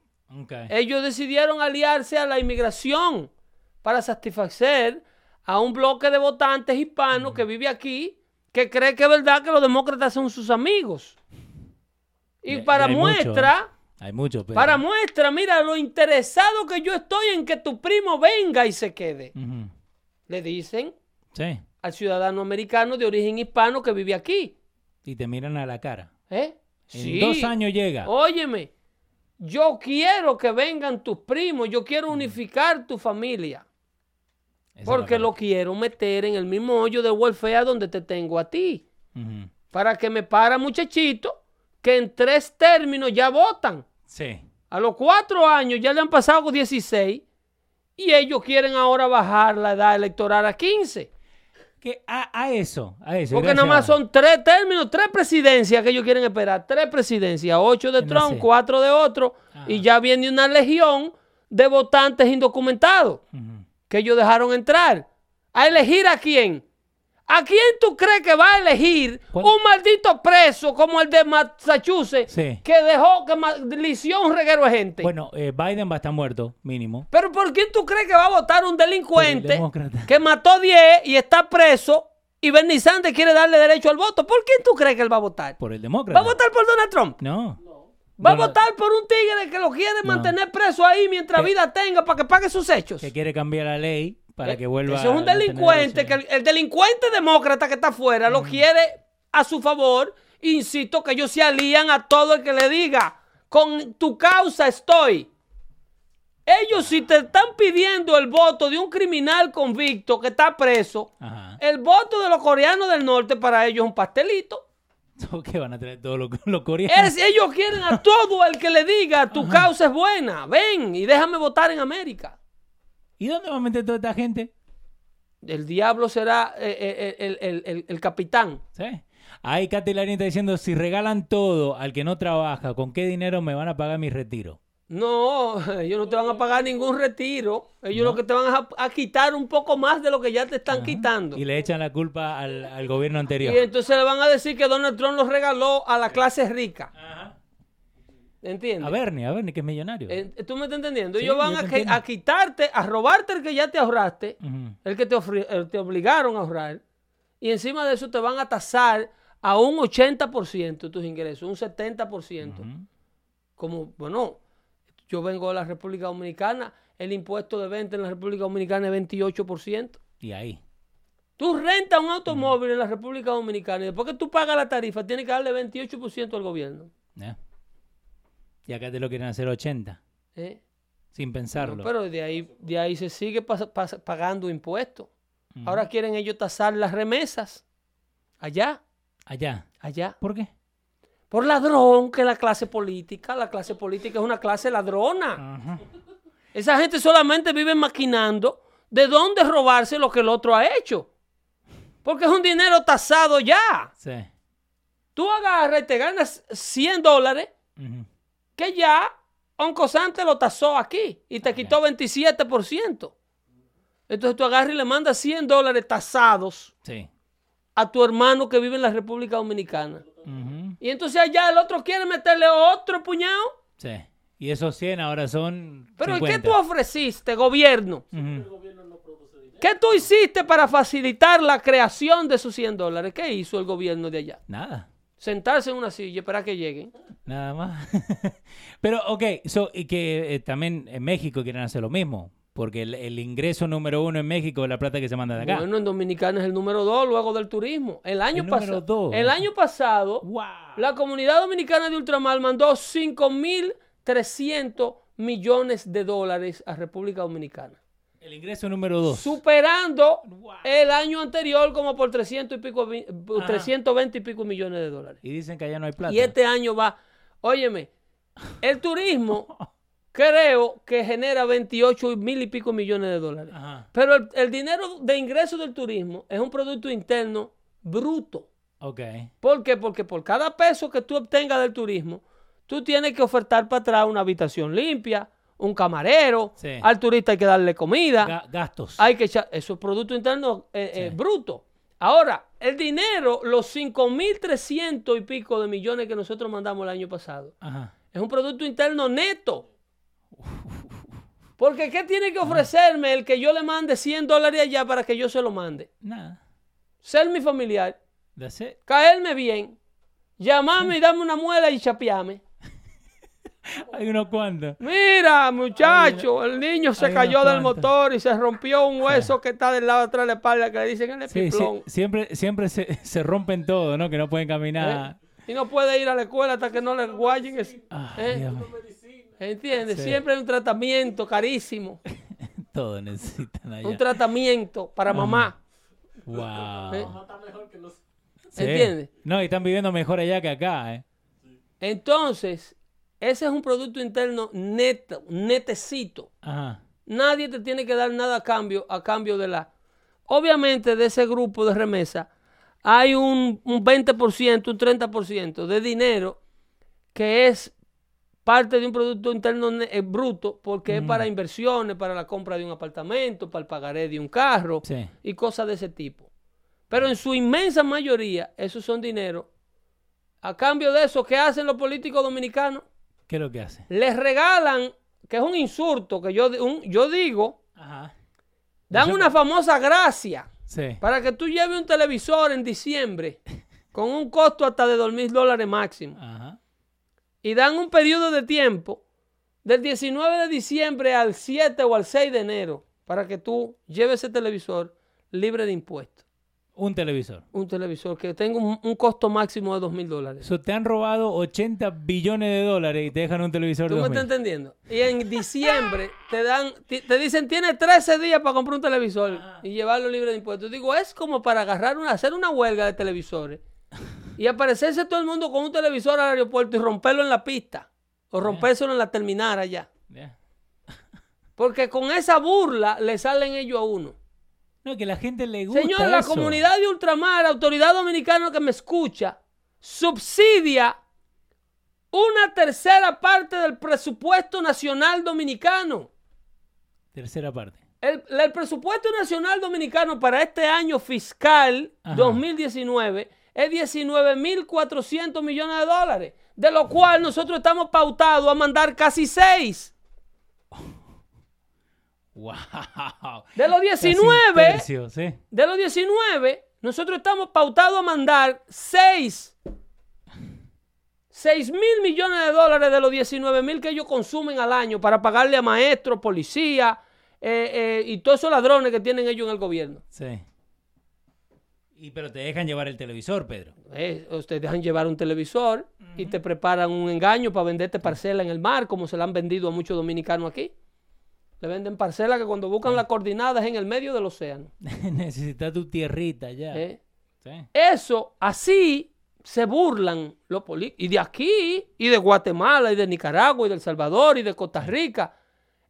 Ellos decidieron aliarse a la inmigración para satisfacer a un bloque de votantes hispanos que vive aquí, que cree que es verdad que los demócratas son sus amigos. Y para mucho, muestra, Hay mucho, pero... para muestra, mira lo interesado que yo estoy en que tu primo venga y se quede. Le dicen Sí. al ciudadano americano de origen hispano que vive aquí. Y te miran a la cara. ¿Eh? En dos años llega. Óyeme, yo quiero que vengan tus primos, yo quiero unificar tu familia. Porque lo quiero meter en el mismo hoyo de welfare donde te tengo a ti. Para que me para muchachitos que en tres términos ya votan. Sí. A los cuatro años ya le han pasado 16 y ellos quieren ahora bajar la edad electoral a 15. Que a, a eso, a eso. Porque nada más son tres términos, tres presidencias que ellos quieren esperar. Tres presidencias, ocho de No Trump, sé. cuatro de otro. Y ya viene una legión de votantes indocumentados. Que ellos dejaron entrar. ¿A elegir a quién? ¿A quién tú crees que va a elegir ¿Cuál? un maldito preso como el de Massachusetts Sí. que dejó que lició un reguero de gente? Bueno, eh, Biden va a estar muerto, mínimo. Pero ¿por quién tú crees que va a votar un delincuente que mató 10 y está preso y Bernie Sanders quiere darle derecho al voto? ¿Por quién tú crees que él va a votar? Por el ¿Va demócrata. a votar por Donald Trump? No. ¿Va a votar por un tigre que lo quiere mantener preso ahí mientras Que- vida tenga para que pague sus hechos? Que quiere cambiar la ley para Eh, que vuelva Eso es un a delincuente, que el, el delincuente demócrata que está afuera lo quiere a su favor. Insisto que ellos se alían a todo el que le diga, con tu causa estoy. Ellos si te están pidiendo el voto de un criminal convicto que está preso, Ajá. el voto de los coreanos del norte para ellos es un pastelito. (laughs) ¿Qué van a tener todos los, coreanos? Es- ellos quieren a todo el que le diga, tu causa es buena, ven y déjame votar en América. ¿Y dónde va a meter toda esta gente? El diablo será eh, eh, el- el- el- el capitán. ¿Sí? Ahí Larín está diciendo, si regalan todo al que no trabaja, ¿con qué dinero me van a pagar mi retiro? No, (laughs) ellos no te van a pagar ningún retiro. Ellos lo que te van a, a quitar un poco más de lo que ya te están quitando. Y le echan la culpa al, al gobierno anterior. Y entonces le van a decir que Donald Trump los regaló a la clase rica. Ajá. ¿Entiendes? A Bernie, a Bernie, que es millonario. Eh, ¿Tú me estás entendiendo? Sí, Ellos van a, que- quitarte, a robarte el que ya te ahorraste, el que te, el te obligaron a ahorrar. Y encima de eso te van a tasar a un 80% tus ingresos, un 70%. Ujú. como, bueno, yo vengo de la República Dominicana, el impuesto de venta en la República Dominicana es 28%. Y ahí. Tú rentas un automóvil en la República Dominicana y después que tú pagas la tarifa, tienes que darle 28% al gobierno. Y acá te lo quieren hacer 80, ¿eh? sin pensarlo. No, pero de ahí, de ahí se sigue pagando impuestos. Ahora quieren ellos tasar las remesas. Allá, Allá. allá. ¿Por qué? Por ladrón, que la clase política. La clase política es una clase ladrona. Esa gente solamente vive maquinando de dónde robarse lo que el otro ha hecho. Porque es un dinero tasado ya. Sí. Tú agarras y te ganas 100 dólares que ya Oncosante lo tasó aquí y te quitó 27%. Entonces tú agarras y le mandas 100 dólares tasados Sí. a tu hermano que vive en la República Dominicana. Y entonces allá el otro quiere meterle otro puñado. Sí. Y esos 100 ahora son. Pero ¿y 50. qué tú ofreciste, gobierno? Ujú. ¿Qué tú hiciste para facilitar la creación de esos 100 dólares? ¿Qué hizo el gobierno de allá? Nada. Sentarse en una silla y esperar que lleguen. Nada más. (laughs) Pero, ok, so, y que eh, también en México quieren hacer lo mismo. Porque el, el ingreso número uno en México es la plata que se manda de acá. Bueno, en Dominicana es el número dos luego del turismo. El año El pasado. dos. El año pasado, ¡Wow! la comunidad dominicana de ultramar mandó 5.300 millones de dólares a República Dominicana. El ingreso número dos. Superando Wow. el año anterior como por 300 y pico, Ajá. 320 y pico millones de dólares. Y dicen que allá no hay plata. Y este año va, óyeme, el turismo (laughs) creo que genera 28 mil y pico millones de dólares. Ajá. Pero el, el dinero de ingreso del turismo es un producto interno bruto. Ok. ¿Por qué? Porque por cada peso que tú obtengas del turismo, tú tienes que ofertar para atrás una habitación limpia, un camarero, Sí. al turista hay que darle comida, Ga- gastos. hay que echar, eso es producto interno eh, eh, bruto. Ahora, el dinero, los 5.300 y pico de millones que nosotros mandamos el año pasado, Ajá. es un producto interno neto. Porque ¿qué tiene que ofrecerme el que yo le mande 100 dólares allá para que yo se lo mande? Nada. Ser mi familiar, That's it. caerme bien, llamarme y darme una muela y chapearme. (laughs) Hay unos cuantos. Mira, muchacho, el niño se cayó del motor y se rompió un hueso que está del lado de atrás de la espalda que le dicen el Sí, sí, epiplón. siempre siempre se, (laughs) se rompen todo, ¿no? Que no pueden caminar. ¿eh? Y no puede ir a la escuela hasta que no le guayen. es- Ay, ¿eh? ¿Entiendes? Sí. Siempre hay un tratamiento carísimo. (laughs) Todo necesitan allá. Un tratamiento para mamá. Wow. ¿eh? Sí. ¿Entiendes? No, y están viviendo mejor allá que acá, ¿eh? Entonces, ese es un producto interno neto, netecito. Ajá. Nadie te tiene que dar nada a cambio, a cambio de la. Obviamente, de ese grupo de remesa, hay un, un 20%, un 30% de dinero que es parte de un producto interno eh, bruto, porque es para inversiones, para la compra de un apartamento, para el pagaré de un carro Sí. y cosas de ese tipo. Pero en su inmensa mayoría, esos son dinero. A cambio de eso, ¿qué hacen los políticos dominicanos? ¿Qué es lo que hace? Les regalan, que es un insulto, que yo, un- yo digo, Ajá. dan una famosa gracia Sí. para que tú lleves un televisor en diciembre con un costo hasta de dos mil dólares máximo. Ajá. Y dan un periodo de tiempo del 19 de diciembre al 7 o al 6 de enero para que tú lleves ese televisor libre de impuestos. Un televisor. Un televisor que tenga un, un costo máximo de dos mil dólares. Te han robado 80 billones de dólares y te dejan un televisor ¿Tú de me 2000. estás entendiendo? Y en diciembre te dan, te dicen, tienes 13 días para comprar un televisor y llevarlo libre de impuestos. Digo, es como para agarrar una, hacer una huelga de televisores y aparecerse todo el mundo con un televisor al aeropuerto y romperlo en la pista o rompérselo en la terminal allá. (laughs) Porque con esa burla le salen ellos a uno. No, que la gente le gusta Señor, la comunidad de ultramar, autoridad dominicana que me escucha, subsidia una tercera parte del presupuesto nacional dominicano. Tercera parte. El, el presupuesto nacional dominicano para este año fiscal Ajá. 2019 es 19.400 millones de dólares, de lo cual nosotros estamos pautados a mandar casi 6. (laughs) Wow. De los Casi un 19, tercio, sí. de los 19, nosotros estamos pautados a mandar 6. 6 mil millones de dólares de los 19 mil que ellos consumen al año para pagarle a maestros, policía eh, eh, y todos esos ladrones que tienen ellos en el gobierno. Sí. Y pero te dejan llevar el televisor, Pedro. Eh, ustedes dejan llevar un televisor y te preparan un engaño para venderte parcela en el mar, como se la han vendido a muchos dominicanos aquí. Le venden parcela que cuando buscan la coordenada es en el medio del océano. (laughs) Necesitas tu tierrita ya. ¿eh? Sí. Eso, así, se burlan los políticos. Y de aquí, y de Guatemala, y de Nicaragua, y de El Salvador, y de Costa Rica.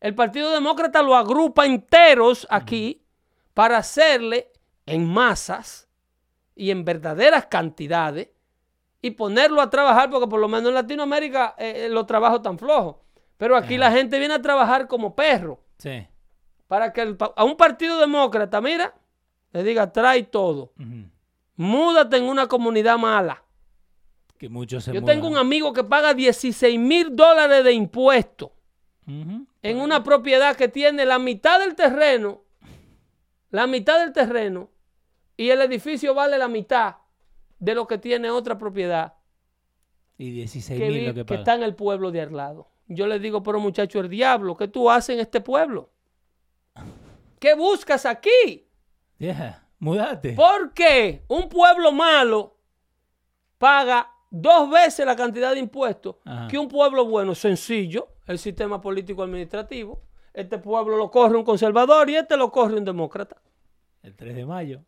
El Partido Demócrata lo agrupa enteros aquí para hacerle en masas y en verdaderas cantidades y ponerlo a trabajar, porque por lo menos en Latinoamérica eh, eh, los trabajos tan flojos. Pero aquí la gente viene a trabajar como perro. Sí. Para que el a un partido demócrata, mira, le diga, trae todo. Ujú. Múdate en una comunidad mala. Que muchos se Yo mudan. tengo un amigo que paga 16 mil dólares de impuestos en una propiedad que tiene la mitad del terreno, la mitad del terreno, y el edificio vale la mitad de lo que tiene otra propiedad Y 16 que, mil vi- lo que que paga. está en el pueblo de al lado. Yo le digo, pero muchacho, el diablo, ¿qué tú haces en este pueblo? ¿Qué buscas aquí? Yeah. Mudate. ¿Por qué un pueblo malo paga dos veces la cantidad de impuestos Ajá. que un pueblo bueno? Sencillo, el sistema político administrativo. Este pueblo lo corre un conservador y este lo corre un demócrata. El 3 de mayo.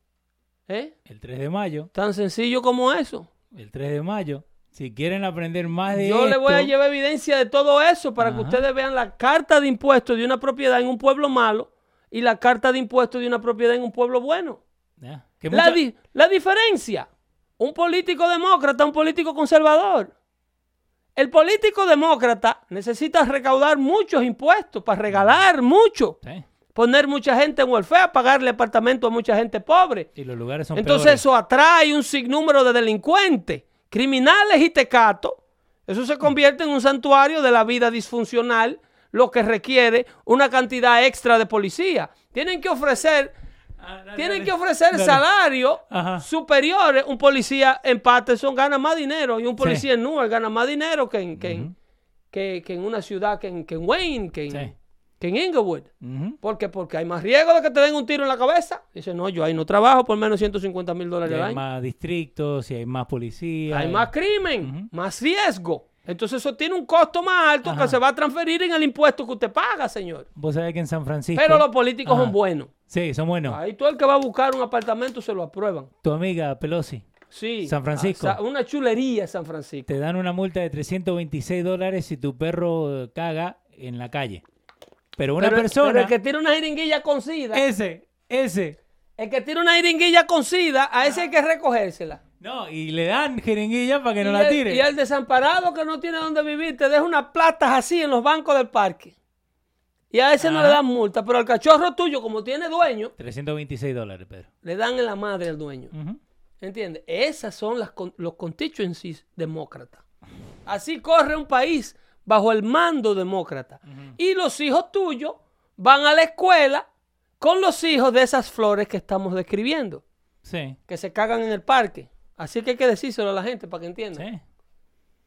¿Eh? El 3 de mayo. Tan sencillo como eso. El 3 de mayo. Si quieren aprender más de Yo le voy a llevar evidencia de todo eso para que ustedes vean la carta de impuestos de una propiedad en un pueblo malo y la carta de impuestos de una propiedad en un pueblo bueno. Que La, di- la diferencia, un político demócrata, un político conservador. El político demócrata necesita recaudar muchos impuestos para regalar mucho, Sí. Poner mucha gente en welfare, pagarle apartamento a mucha gente pobre. Y los lugares son Entonces peores. eso atrae un sinnúmero de delincuentes, criminales y tecatos. Eso se convierte en un santuario de la vida disfuncional, lo que requiere una cantidad extra de policía. Tienen que ofrecer, Ah, dale, tienen dale. que ofrecer Dale. salarios Ajá. superiores. Un policía en Patterson gana más dinero y un policía Sí. en Newark gana más dinero que en, que en- que- que en una ciudad, que en, que en Wayne, que en, Sí. Que en Inglewood. Ujú. ¿Por qué? Porque hay más riesgo de que te den un tiro en la cabeza. Dice, no, yo ahí no trabajo por menos 150 mil dólares al hay año. más distritos y hay más policías. Hay más crimen, más riesgo. Entonces eso tiene un costo más alto Ajá. que se va a transferir en el impuesto que usted paga, señor. Vos sabés que en San Francisco. Pero los políticos Ajá. son buenos. Sí, son buenos. Ahí todo el que va a buscar un apartamento se lo aprueban. Tu amiga Pelosi. Sí. San Francisco. Ah, una chulería San Francisco. Te dan una multa de 326 dólares si tu perro eh, caga en la calle. Pero una Pero- persona. pero el que tiene una jeringuilla con sida, Ese, ese. el que tiene una jeringuilla con sida, a ese hay que recogérsela. No, y le dan jeringuilla para que no la tire. Y el desamparado que no tiene dónde vivir, te deja unas platas así en los bancos del parque. Y a ese no le dan multa, pero al cachorro tuyo, como tiene dueño, 326 dólares, Pedro. le dan en la madre al dueño. Ujú. ¿Entiendes? Esas son las, los constituencies demócratas. Así corre un país bajo el mando demócrata. Y los hijos tuyos van a la escuela con los hijos de esas flores que estamos describiendo, Sí, que se cagan en el parque. Así que hay que decírselo a la gente para que entiendan. sí,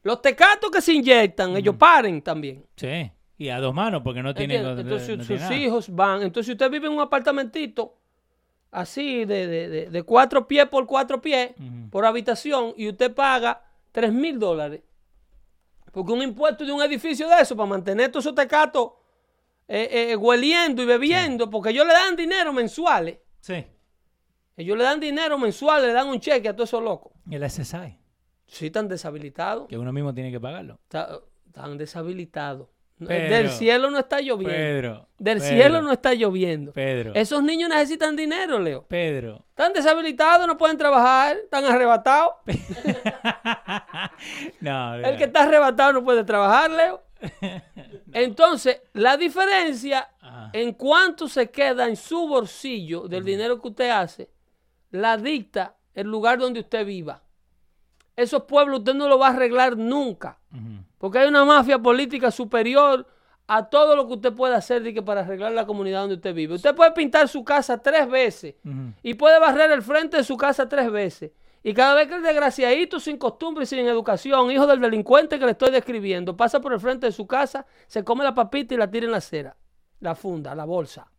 Los tecatos que se inyectan, ellos paren también. sí. Y a dos manos porque no tienen. ¿Entiendes? no- Entonces no sus hijos van. Entonces si usted vive en un apartamentito así de, de- de- de cuatro pies por cuatro pies por habitación y usted paga tres mil dólares. Porque un impuesto de un edificio de eso para mantener todos esos tecatos eh, eh, hueliendo y bebiendo, porque ellos le dan dinero mensuales. Sí. Ellos le dan dinero mensual, le dan un cheque a todos esos locos. El SSI, Sí, están deshabilitados. que uno mismo tiene que pagarlo. Está- Están deshabilitados. Pedro, Del cielo no está lloviendo. Pedro. Del Pedro, cielo no está lloviendo. Pedro. Esos niños necesitan dinero, Leo. Pedro. Están deshabilitados, no pueden trabajar, están arrebatados. (laughs) no, El que está arrebatado no puede trabajar, Leo. (laughs) Entonces, la diferencia Ajá. en cuánto se queda en su bolsillo del dinero que usted hace, la dicta el lugar donde usted viva. Esos pueblos usted no lo va a arreglar nunca. Porque hay una mafia política superior a todo lo que usted puede hacer de que para arreglar la comunidad donde usted vive. Usted puede pintar su casa tres veces y puede barrer el frente de su casa tres veces. Y cada vez que el desgraciadito sin costumbre y sin educación, hijo del delincuente que le estoy describiendo, pasa por el frente de su casa, se come la papita y la tira en la acera, la funda, la bolsa.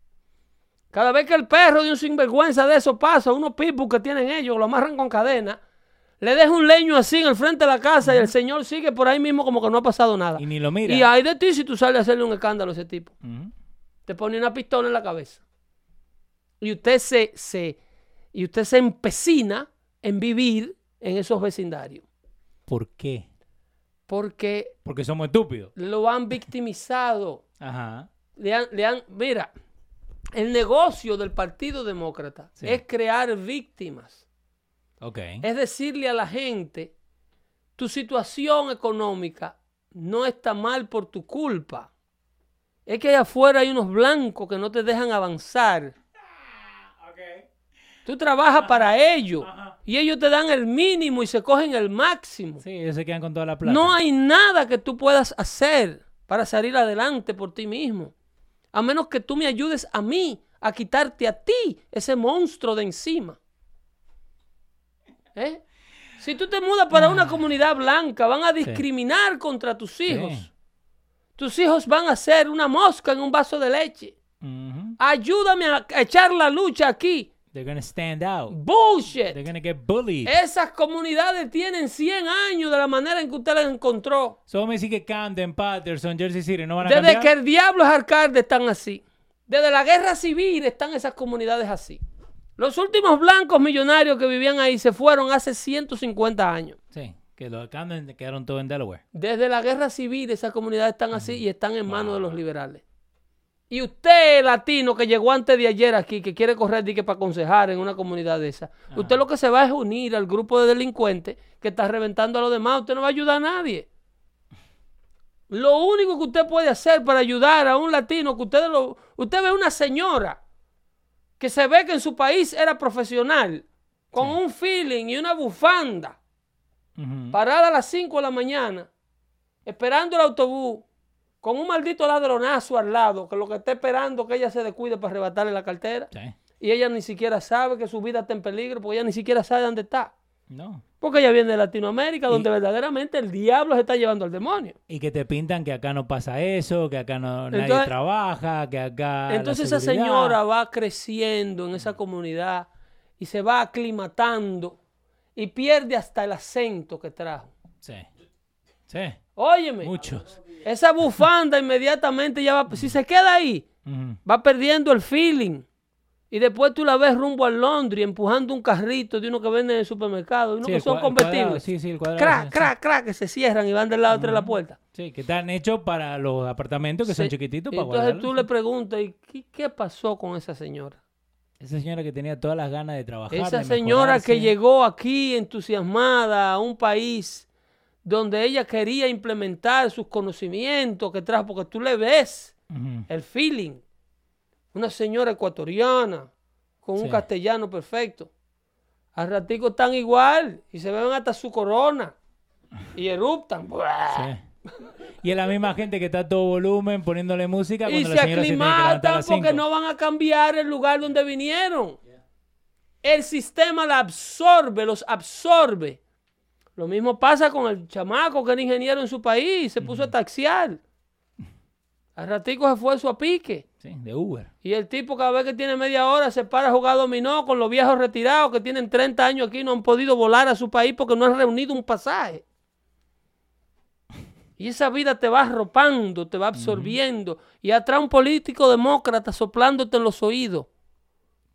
Cada vez que el perro de un sinvergüenza de eso pasa, unos pitbull que tienen ellos, lo amarran con cadena, le deja un leño así en el frente de la casa y el señor sigue por ahí mismo como que no ha pasado nada. Y ni lo mira. Y hay de ti si tú sales a hacerle un escándalo a ese tipo. Te pone una pistola en la cabeza. Y usted se, se, y usted se empecina en vivir en esos vecindarios. ¿Por qué? Porque Porque somos estúpidos. lo han victimizado. Ajá. Le han, le han- mira, el negocio del Partido Demócrata Sí. es crear víctimas. Es decirle a la gente, tu situación económica no está mal por tu culpa. Es que allá afuera hay unos blancos que no te dejan avanzar. Tú trabajas para ellos y ellos te dan el mínimo y se cogen el máximo. Sí, ellos se quedan con toda la plata. No hay nada que tú puedas hacer para salir adelante por ti mismo. A menos que tú me ayudes a mí a quitarte a ti ese monstruo de encima. ¿Eh? Si tú te mudas para una comunidad blanca, van a discriminar contra tus hijos. Sí. Tus hijos van a ser una mosca en un vaso de leche. Ayúdame a echar la lucha aquí. They're gonna stand out. They're Bullshit. gonna get bullied. Esas comunidades tienen 100 años de la manera en que usted las encontró. So me que Camden, Patterson, Jersey City no van a Desde cambiar. que el diablo es alcalde están así. Desde la guerra civil están esas comunidades así. Los últimos blancos millonarios que vivían ahí se fueron hace 150 años. Sí, que los Camden quedaron todos en Delaware. Desde la guerra civil esas comunidades están así y están en manos de los liberales. Y usted, latino, que llegó antes de ayer aquí, que quiere correr dique para aconsejar en una comunidad de esa, usted lo que se va es unir al grupo de delincuentes que está reventando a los demás. Usted no va a ayudar a nadie. Lo único que usted puede hacer para ayudar a un latino, que usted lo, usted ve una señora que se ve que en su país era profesional, con un feeling y una bufanda, parada a las 5 de la mañana, esperando el autobús, con un maldito ladronazo al lado, que lo que está esperando es que ella se descuide para arrebatarle la cartera. Sí. Y ella ni siquiera sabe que su vida está en peligro, porque ella ni siquiera sabe dónde está. No. Porque ella viene de Latinoamérica, donde verdaderamente el diablo se está llevando al demonio. Y que te pintan que acá no pasa eso, que acá no nadie trabaja, que acá. la Entonces esa señora va creciendo en esa comunidad y se va aclimatando y pierde hasta el acento que trajo. Sí. Sí. Óyeme. Muchos. Esa bufanda inmediatamente ya va, si se queda ahí, va perdiendo el feeling. Y después tú la ves rumbo al Londres empujando un carrito de uno que vende en el supermercado, uno Sí, que son convertibles. sí, sí, el cuadrado, Crack, crack, crack, que se cierran y van del lado de la puerta. Sí, que están hechos para los apartamentos que son chiquititos para Entonces guardarlos. tú le preguntas, ¿y qué, qué pasó con esa señora? Esa señora que tenía todas las ganas de trabajar. Esa de señora que llegó aquí entusiasmada a un país donde ella quería implementar sus conocimientos que trajo, porque tú le ves el feeling. Una señora ecuatoriana con un Sí. castellano perfecto. Al ratico están igual y se ven hasta su corona y eruptan. (laughs) Sí. Y es la misma gente que está a todo volumen poniéndole música Y se aclimatan porque 5. no van a cambiar el lugar donde vinieron. El sistema la absorbe, los absorbe. Lo mismo pasa con el chamaco que era ingeniero en su país, se puso a taxiar. Al ratico se fue su a pique. Sí, de Uber. Y el tipo cada vez que tiene media hora se para a jugar dominó con los viejos retirados que tienen 30 años aquí y no han podido volar a su país porque no han reunido un pasaje. Y esa vida te va arropando, te va absorbiendo. Y atrás un político demócrata soplándote en los oídos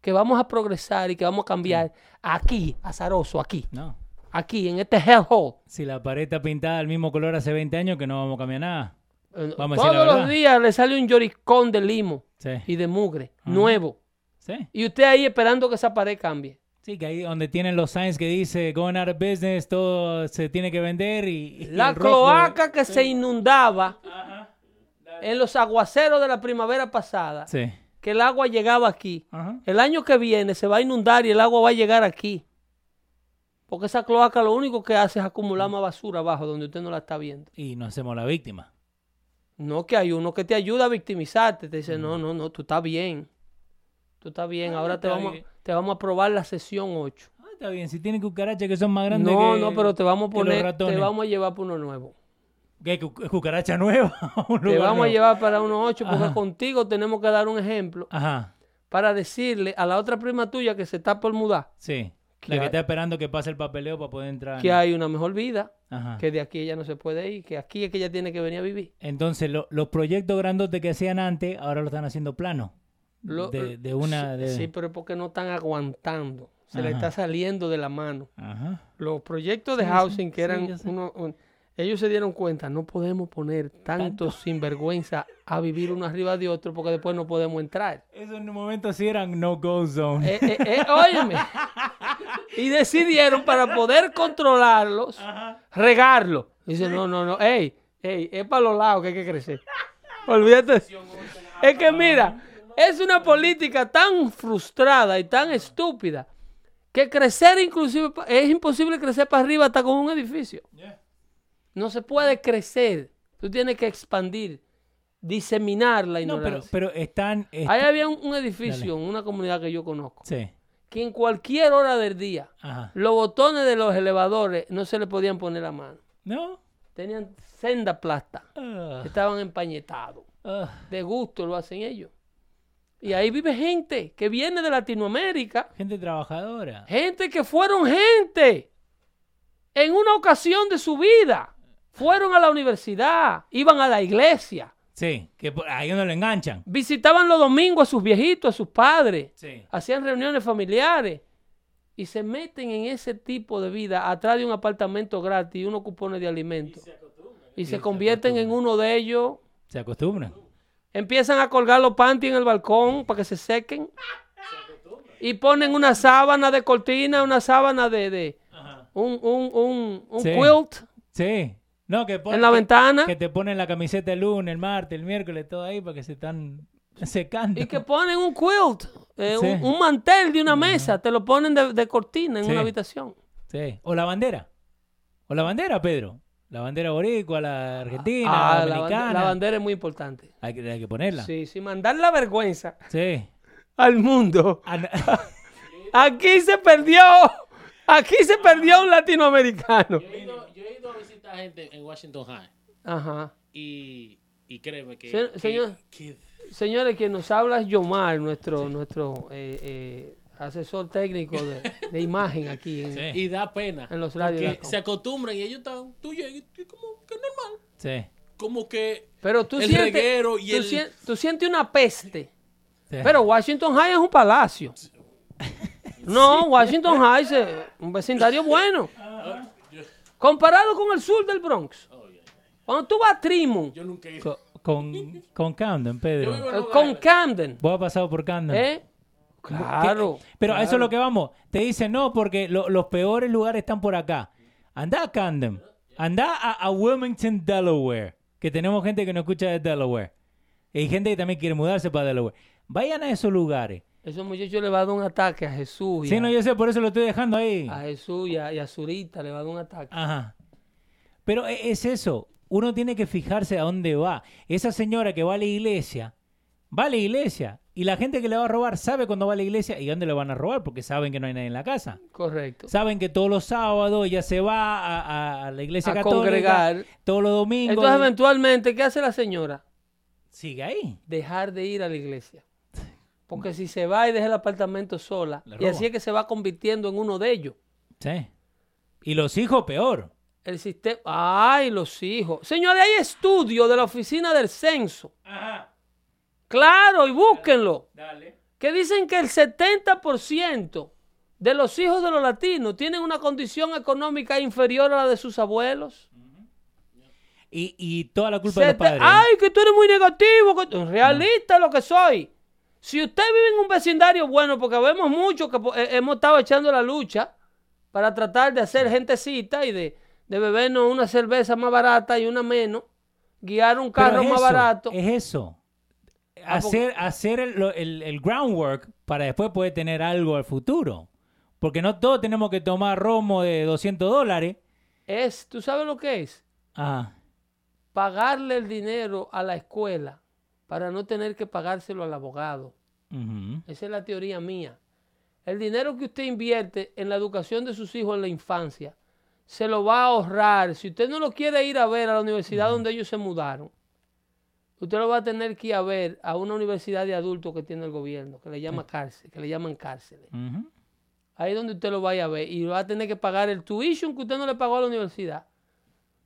que vamos a progresar y que vamos a cambiar aquí, azaroso, aquí, No. aquí, en este hellhole. Si la pared está pintada del mismo color hace 20 años, que no vamos a cambiar nada. A Todos los verdad. días le sale un lloricón de limo Sí. y de mugre, nuevo. Sí. Y usted ahí esperando que esa pared cambie. Sí, que ahí donde tienen los signs que dice going out of business, todo se tiene que vender y. y La rojo- cloaca que se inundaba en los aguaceros de la primavera pasada, Sí. que el agua llegaba aquí. Ajá. El año que viene se va a inundar y el agua va a llegar aquí. Porque esa cloaca lo único que hace es acumular más basura abajo donde usted no la está viendo. Y nos hacemos la víctima. No que hay uno que te ayuda a victimizarte. Te dice, no, no, no, tú estás bien. Tú estás bien. Ah, Ahora te vamos, bien. te vamos a probar la sesión 8. Ah, está bien, si tienen cucarachas que son más grandes No, que- no, pero te vamos a poner, te vamos a llevar por uno nuevo. ¿Qué, cu- cucaracha nueva? (laughs) Un Te vamos a llevar para unos 8 porque Ajá. contigo tenemos que dar un ejemplo Ajá, para decirle a la otra prima tuya que se está por mudar sí. Que La que hay- está esperando que pase el papeleo para poder entrar. que hay una mejor vida, Ajá. que de aquí ella no se puede ir, que aquí es que ella tiene que venir a vivir. Entonces, lo- los proyectos grandotes que hacían antes, ahora lo están haciendo plano. Lo- de, de una. sí, de- sí, pero es porque no están aguantando. se le está saliendo de la mano. Ajá. Los proyectos de Sí, sí, housing que eran uno, un- ellos se dieron cuenta, no podemos poner tantos sinvergüenza a vivir uno arriba de otro porque después no podemos entrar. Eso en un momento sí eran no-go zone. Eh, eh, eh, óyeme. (laughs) Y decidieron para poder controlarlos, regarlo. Dice, no, no, no, ey, ey, es para los lados que hay que crecer. Olvídate. Es que mira, es una política tan frustrada y tan estúpida que crecer inclusive, es imposible crecer para arriba hasta con un edificio. No se puede crecer. Tú tienes que expandir, diseminar la No, pero, ignorancia. pero están... est- Ahí había un, un edificio en una comunidad que yo conozco, Sí. que en cualquier hora del día, Ajá. los botones de los elevadores no se le podían poner a mano. ¿No? Tenían senda plasta, Ah, estaban empañetados. ah. De gusto lo hacen ellos. Y ahí vive gente que viene de Latinoamérica, gente trabajadora. gente que fueron gente en una ocasión de su vida. Fueron a la universidad, iban a la iglesia, Sí, que ahí no lo enganchan. visitaban los domingos a sus viejitos, a sus padres. Sí. hacían reuniones familiares y se meten en ese tipo de vida atrás de un apartamento gratis y unos cupones de alimentos. Y se convierten en uno de ellos, Se acostumbran. empiezan a colgar los panties en el balcón para que se sequen y ponen una sábana de cortina, una sábana de, de un, un, un, un Sí. quilt Sí. No, que ponen- en la ventana Que te ponen la camiseta el lunes, el martes, el miércoles, todo ahí para que se están (laughs) secando. y que ponen un quilt, eh, Sí. un, un mantel de una mesa, te lo ponen de, de cortina en Sí. una habitación. Sí. O la bandera. O la bandera, Pedro. La bandera boricua, la argentina, Ah, la dominicana. la bandera es muy importante. Hay, que, hay que ponerla. Sí, sin mandar la vergüenza Sí. al mundo. Ah, (laughs) Aquí se perdió. Aquí se perdió un latinoamericano. Gente en Washington High Ajá. y, y créeme que, Se- que- señor. que- Señores, quien nos habla es Yomar, nuestro, nuestro eh, eh, asesor técnico de, de imagen aquí en, Sí. y da pena. en los radios. que se acostumbran y ellos están, tú llegas y como que normal. sí. Como que Pero tú el sientes, reguero y tú, el- sien- tú sientes una peste. sí. Pero Washington High es un palacio. No, Washington High es un vecindario bueno. Comparado con el sur del Bronx. Cuando tú vas a Tremont, yo nunca he ido. Con, con Camden, Pedro. Yo vivo en eh, con. Camden, Vos has pasado por Camden. ¿eh? Claro. Pero a eso es lo que vamos. Te dicen, no, porque lo- los peores lugares están por acá. Anda a Camden. Anda a, a Wilmington, Delaware. Que tenemos gente que no escucha de Delaware. Y hay gente que también quiere mudarse para Delaware. Vayan a esos lugares. Esos muchachos le va a dar un ataque a Jesús. y Sí, a- no, yo sé, por eso lo estoy dejando ahí. a Jesús y a, y a Zurita le va a dar un ataque. Ajá. Pero e- es eso. Uno tiene que fijarse a dónde va. Esa señora que va a la iglesia, va a la iglesia. Y la gente que le va a robar sabe cuándo va a la iglesia y dónde le van a robar porque saben que no hay nadie en la casa. Correcto. Saben que todos los sábados ella se va a, a- a la iglesia A católica. congregar. Todos los domingos. Entonces, eventualmente, ¿qué hace la señora? Sigue ahí. Dejar de ir a la iglesia. Porque si se va y deja el apartamento sola, y así es que se va convirtiendo en uno de ellos. Sí. Y los hijos peor. El sistema. ¡Ay, los hijos! Señores, hay estudios de la oficina del censo. Ajá. Claro, y búsquenlo. Dale. Que dicen que el 70% de los hijos de los latinos tienen una condición económica inferior a la de sus abuelos. Y, y toda la culpa de los Sete- padres. Ay, que tú eres muy negativo. que- Realista lo que soy. Si usted vive en un vecindario bueno, porque vemos mucho que eh, hemos estado echando la lucha para tratar de hacer gentecita y de, de bebernos una cerveza más barata y una menos, guiar un carro es más eso, barato. Es eso. Ah, Hacer, hacer el, el- el groundwork para después poder tener algo al futuro. Porque no todos tenemos que tomar romo de 200 dólares. Es, ¿tú sabes lo que es? Ajá. Pagarle el dinero a la escuela para no tener que pagárselo al abogado. Esa es la teoría mía. El dinero que usted invierte en la educación de sus hijos en la infancia, se lo va a ahorrar. Si usted no lo quiere ir a ver a la universidad donde ellos se mudaron, usted lo va a tener que ir a ver a una universidad de adultos que tiene el gobierno, que le llama cárcel, que le llaman cárceles. Ahí es donde usted lo vaya a ver y va a tener que pagar el tuition que usted no le pagó a la universidad.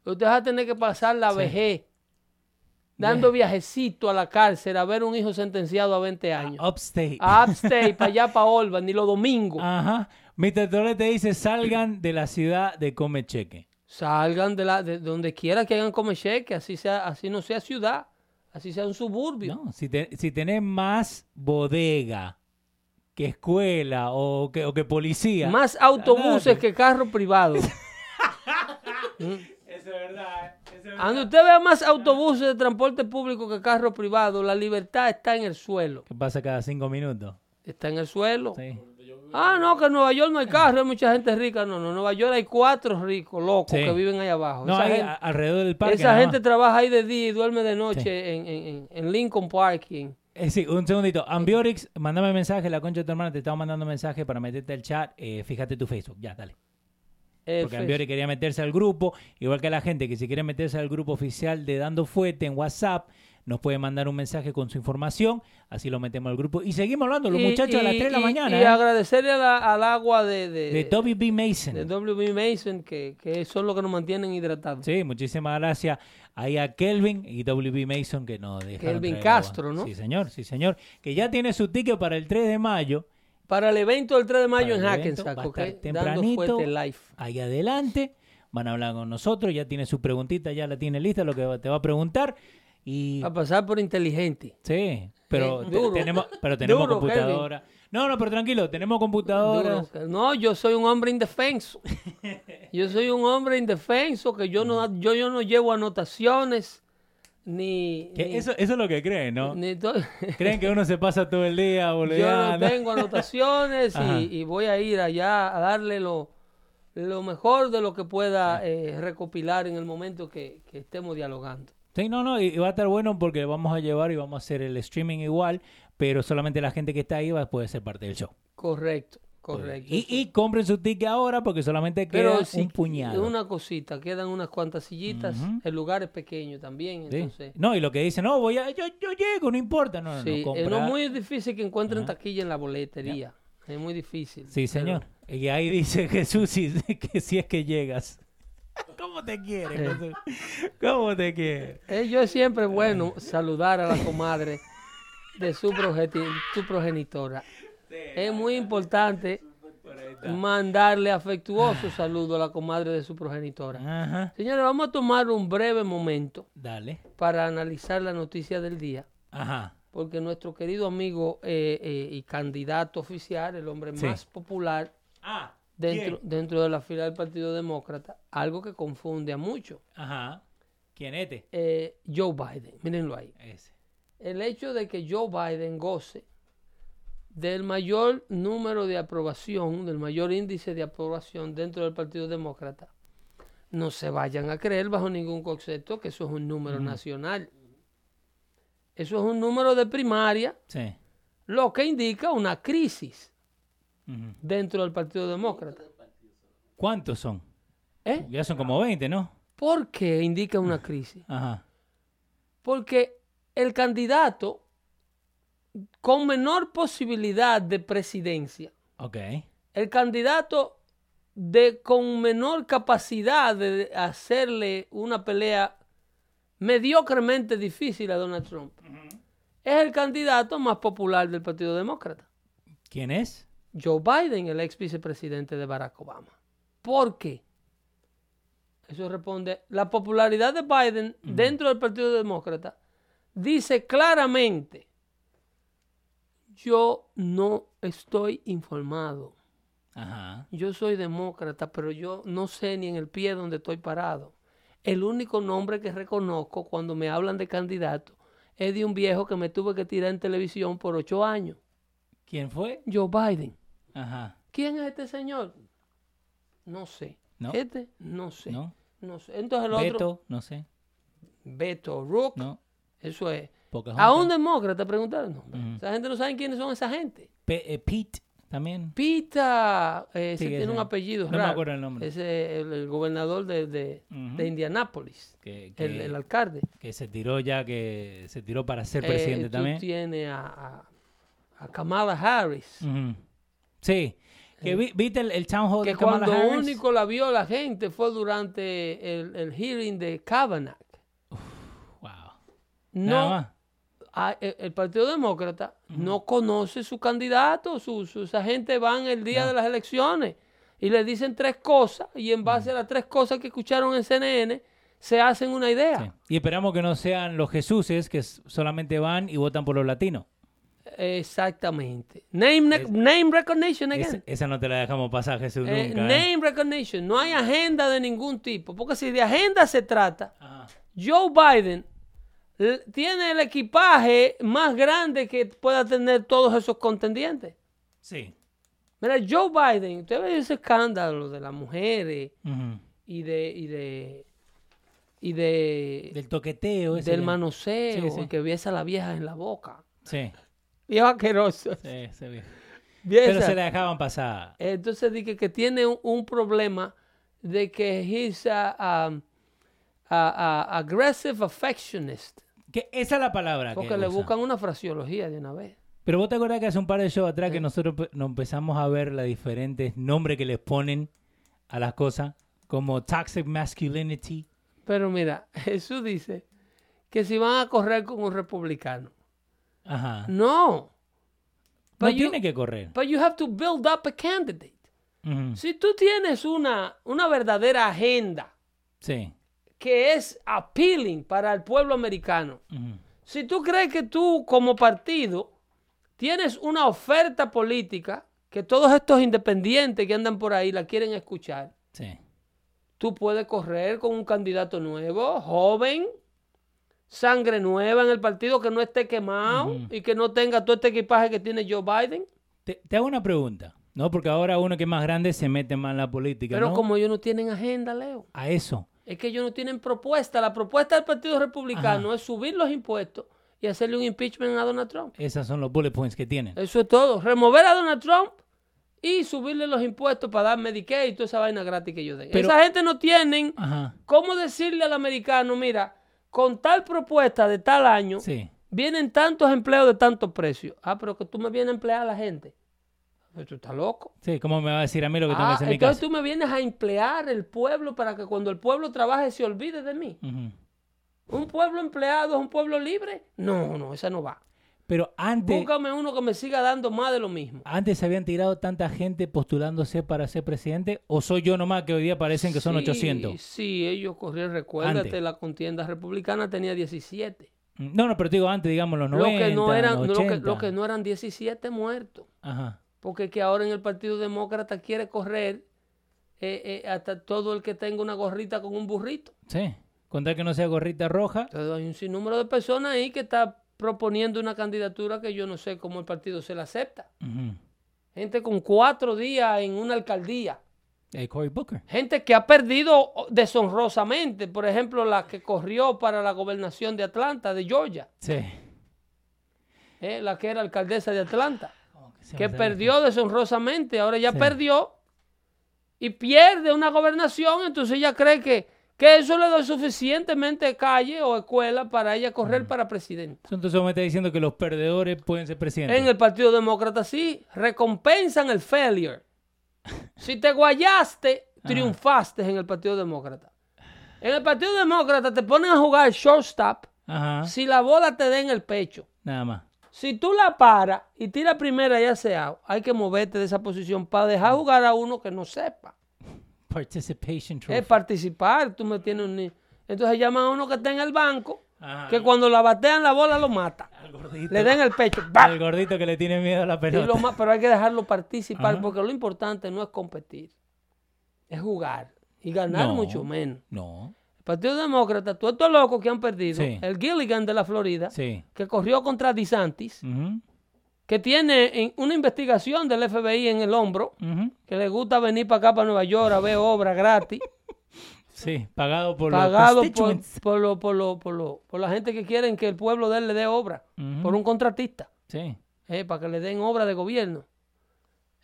Usted va a tener que pasar la vejez dando viajecito a la cárcel a ver un hijo sentenciado a 20 años. Upstate. A Upstate, para allá, para Olva, ni los domingos. Ajá. Mr. Tolete dice, salgan de la ciudad de Comecheque. Salgan de, la, de donde quiera que hagan come cheque, así, sea, así no sea ciudad, así sea un suburbio. No, si, te- si tenés más bodega que escuela o que, o que policía. Más autobuses que carros privados. (laughs) Eso es verdad. Donde usted vea más autobuses de transporte público que carros privados, la libertad está en el suelo. ¿Qué pasa cada cinco minutos? Está en el suelo. Sí. Ah, no, que en Nueva York no hay carro, hay mucha gente rica. No, no, en Nueva York hay cuatro ricos, locos, Sí. que viven ahí abajo. No, esa ahí, gente, a- alrededor del parque. esa gente más. trabaja ahí de día y duerme de noche en, en- en- en Lincoln Park. y en- Eh, sí, un segundito. Ambiorix, mandame mensaje, la concha de tu hermana te estaba mandando mensaje para meterte al chat. Eh, fíjate tu Facebook. Ya, dale. Eh, Porque Ambiorix quería meterse al grupo, igual que la gente que si quiere meterse al grupo oficial de Dando Fuete en WhatsApp, nos puede mandar un mensaje con su información, así lo metemos al grupo. Y seguimos hablando, los y- muchachos a las y- 3 de la mañana. Y ¿eh? agradecerle a la- al agua de, de, De W.B. Mason. de W.B. Mason, que, que son los que nos mantienen hidratados. Sí, muchísimas gracias ahí a Kelvin y W.B. Mason que nos dejaron Kelvin agua. Castro, ¿no? Sí, señor, sí, señor. Que ya tiene su ticket para el 3 de mayo. Para el evento del 3 de mayo en Hackensack, va a tempranito. live. Ahí adelante. Van a hablar con nosotros. Ya tiene su preguntita, ya la tiene lista, lo que te va a preguntar. Y A pasar por inteligente. sí, pero Eh, duro. tenemos, pero tenemos Duro, computadora. No, no, pero tranquilo, tenemos computadora. No, yo soy un hombre indefenso. (laughs) Yo soy un hombre indefenso que yo no, yo, yo no llevo anotaciones ni, eso, eso es lo que creen, ¿no? (laughs) Creen que uno se pasa todo el día (laughs) yo no boludeando. tengo anotaciones y, y voy a ir allá a darle lo, lo mejor de lo que pueda eh, recopilar en el momento que, que estemos dialogando. Sí, no, no, y, y va a estar bueno porque vamos a llevar y vamos a hacer el streaming igual, pero solamente la gente que está ahí va a poder ser parte del show. Correcto, correcto. Y, y compren su ticket ahora porque solamente queda Pero si un puñado. una cosita, quedan unas cuantas sillitas, el lugar es pequeño también, Sí. entonces... No, y lo que dicen, no, voy a, yo, yo llego, no importa. No, no, Sí, no, eh, no es muy difícil que encuentren taquilla en la boletería. Es muy difícil. Sí, señor. Y ahí dice (laughs) Jesús si- que si es que llegas. (laughs) ¿Cómo te quiere? ¿Cómo te quiere? Eh, yo es siempre bueno saludar a la comadre de su, su progenitora. Es muy importante mandarle afectuoso saludo a la comadre de su progenitora. Ajá. Señores, vamos a tomar un breve momento Dale. para analizar la noticia del día, Ajá. porque nuestro querido amigo eh, eh, y candidato oficial, el hombre Sí. más popular Ah, dentro, ¿quién? dentro de la fila del Partido Demócrata, algo que confunde a muchos. Ajá. ¿Quién es este? Eh, Joe Biden, mírenlo ahí. Ese. El hecho de que Joe Biden goce del mayor número de aprobación, del mayor índice de aprobación dentro del Partido Demócrata, no se vayan a creer bajo ningún concepto que eso es un número nacional. Eso es un número de primaria, Sí. lo que indica una crisis dentro del Partido Demócrata. ¿Cuántos son? ¿Eh? Ya son como 20, ¿no? ¿Por qué indica una crisis? Ajá. Porque el candidato con menor posibilidad de presidencia, Ok. el candidato de con menor capacidad de hacerle una pelea mediocremente difícil a Donald Trump, es el candidato más popular del Partido Demócrata. ¿Quién es? Joe Biden, el ex vicepresidente de Barack Obama. ¿Por qué? Eso responde, la popularidad de Biden dentro del Partido Demócrata dice claramente, yo no estoy informado. Ajá. Yo soy demócrata, pero yo no sé ni en el pie donde estoy parado. El único nombre que reconozco cuando me hablan de candidato es de un viejo que me tuve que tirar en televisión por ocho años. ¿Quién fue? Joe Biden. Ajá. ¿Quién es este señor? No sé. No. Este, no sé. ¿No? No sé. Entonces el otro, Beto, no sé. Beto Rook, No. eso es. Pocahontas. A un demócrata preguntaron. No. Esa gente no sabe quiénes son esa gente. Pe- eh, Pete también. Pita, eh, ese Sí, tiene ese. un apellido No me raro. acuerdo el nombre. Es el, el gobernador de, de, Ujú. de Indianápolis, Que, que, el, el alcalde. que se tiró ya, que se tiró para ser Eh, presidente tú también. tienes a, a- a Kamala Harris. Ujú. Sí. Que vi- ¿Viste el, el town hall que de Kamala cuando Harris? único la vio la gente fue durante el, el hearing de Kavanaugh. Wow. No, el, el Partido Demócrata no conoce su candidato, su, su- esa gente van el día de las elecciones y le dicen tres cosas y en base a las tres cosas que escucharon en CNN se hacen una idea. Sí. Y esperamos que no sean los Jesuses que solamente van y votan por los latinos. Exactamente. Name, name recognition again. Esa, esa no te la dejamos pasar, Jesús, Eh, nunca. ¿eh? name recognition. No hay agenda de ningún tipo. Porque si de agenda se trata, Ajá. Joe Biden tiene el equipaje más grande que pueda tener todos esos contendientes. Sí. Mira, Joe Biden, usted ve ese escándalo de las mujeres y de y de y de Del toqueteo. ese del manoseo, Sí, sí. que besa a la vieja en la boca. Sí, (laughs) Viejo asqueroso. sí, sí. Vieja. Pero se la dejaban pasar. Entonces dije que tiene un, un problema de que he's a, um, a- a- aggressive affectionist. Que esa es la palabra. Porque que le usa. buscan una fraseología de una vez. Pero vos te acordás que hace un par de shows atrás que nosotros nos empezamos a ver los diferentes nombres que les ponen a las cosas, como toxic masculinity. Pero mira, (laughs) Jesús dice que si van a correr con un republicano. Ajá. No. No But you, tiene que correr. but you have to build up a candidate. Si tú tienes una, una verdadera agenda Sí. Que es appealing para el pueblo americano, si tú crees que tú como partido tienes una oferta política que todos estos independientes que andan por ahí la quieren escuchar, Sí. tú puedes correr con un candidato nuevo, joven, sangre nueva en el partido que no esté quemado y que no tenga todo este equipaje que tiene Joe Biden. Te, te hago una pregunta, ¿no? Porque ahora uno que es más grande se mete más en la política, Pero ¿no? como ellos no tienen agenda, Leo, A eso. Es que ellos no tienen propuesta. La propuesta del Partido Republicano es subir los impuestos y hacerle un impeachment a Donald Trump. Esos son los bullet points que tienen. Eso es todo. Remover a Donald Trump y subirle los impuestos para dar Medicaid y toda esa vaina gratis que ellos den. Pero- esa gente no tienen Ajá. cómo decirle al americano, mira, con tal propuesta de tal año, Sí. vienen tantos empleos de tantos precios. Ah, pero que tú me vienes a emplear a la gente. Tú estás loco. Sí, ¿cómo me va a decir a mí lo que tengo que Ah, hacer en mi entonces casa? tú me vienes a emplear el pueblo para que cuando el pueblo trabaje se olvide de mí. ¿Un pueblo empleado es un pueblo libre? No, no, esa no va. Pero antes, Búscame uno que me siga dando más de lo mismo. antes se habían tirado tanta gente postulándose para ser presidente, o soy yo nomás que hoy día parecen que son Sí, 800. Sí, ellos corrieron, recuérdate, Antes. la contienda republicana tenía 17. No, no, pero te digo antes, digamos los Lo 90, que, no eran, los lo, que, 80. lo que no eran 17 muertos. Ajá. Porque que ahora en el Partido Demócrata quiere correr eh, eh, hasta todo el que tenga una gorrita con un burrito. Sí. Contar que no sea gorrita roja. Entonces hay un sinnúmero de personas ahí que está proponiendo una candidatura que yo no sé cómo el partido se la acepta. Gente con cuatro días en una alcaldía. Eh, Cory Booker. Gente que ha perdido deshonrosamente. Por ejemplo, la que corrió para la gobernación de Atlanta, de Georgia. Sí. eh, la que era alcaldesa de Atlanta. ¿Cómo que se perdió deshonrosamente. Ahora ya Sí. perdió. Y pierde una gobernación. Entonces ella cree que, que eso le da suficientemente calle o escuela para ella correr para presidenta. Entonces me estás diciendo que los perdedores pueden ser presidentes. En el Partido Demócrata sí, recompensan el failure. (laughs) Si te guayaste, triunfaste en el Partido Demócrata. En el Partido Demócrata te ponen a jugar shortstop Ajá. si la bola te da en el pecho. Nada más. Si tú la paras y tiras primera y hace out, hay que moverte de esa posición para dejar jugar a uno que no sepa. Participation trophy. Es participar, tú me tienes un Entonces llaman a uno que está en el banco, Ajá. que cuando la batean la bola lo mata. Al gordito. Le den el pecho. ¡bah! Al gordito que le tiene miedo a la pelota. lo pero hay que dejarlo participar Ajá. porque lo importante no es competir, es jugar y ganar No. mucho menos. No. Partido Demócrata, todos estos locos que han perdido, Sí. el Gilligan de la Florida, Sí. que corrió contra DeSantis, que tiene en- una investigación del FBI en el hombro, que le gusta venir para acá, para Nueva York, a ver obras gratis, (laughs) Sí. Pagado por pagado los por, por, lo- por, lo- por, lo- por la gente que quieren que el pueblo de él le dé obra, por un contratista, Sí. eh, para que le den obra de gobierno,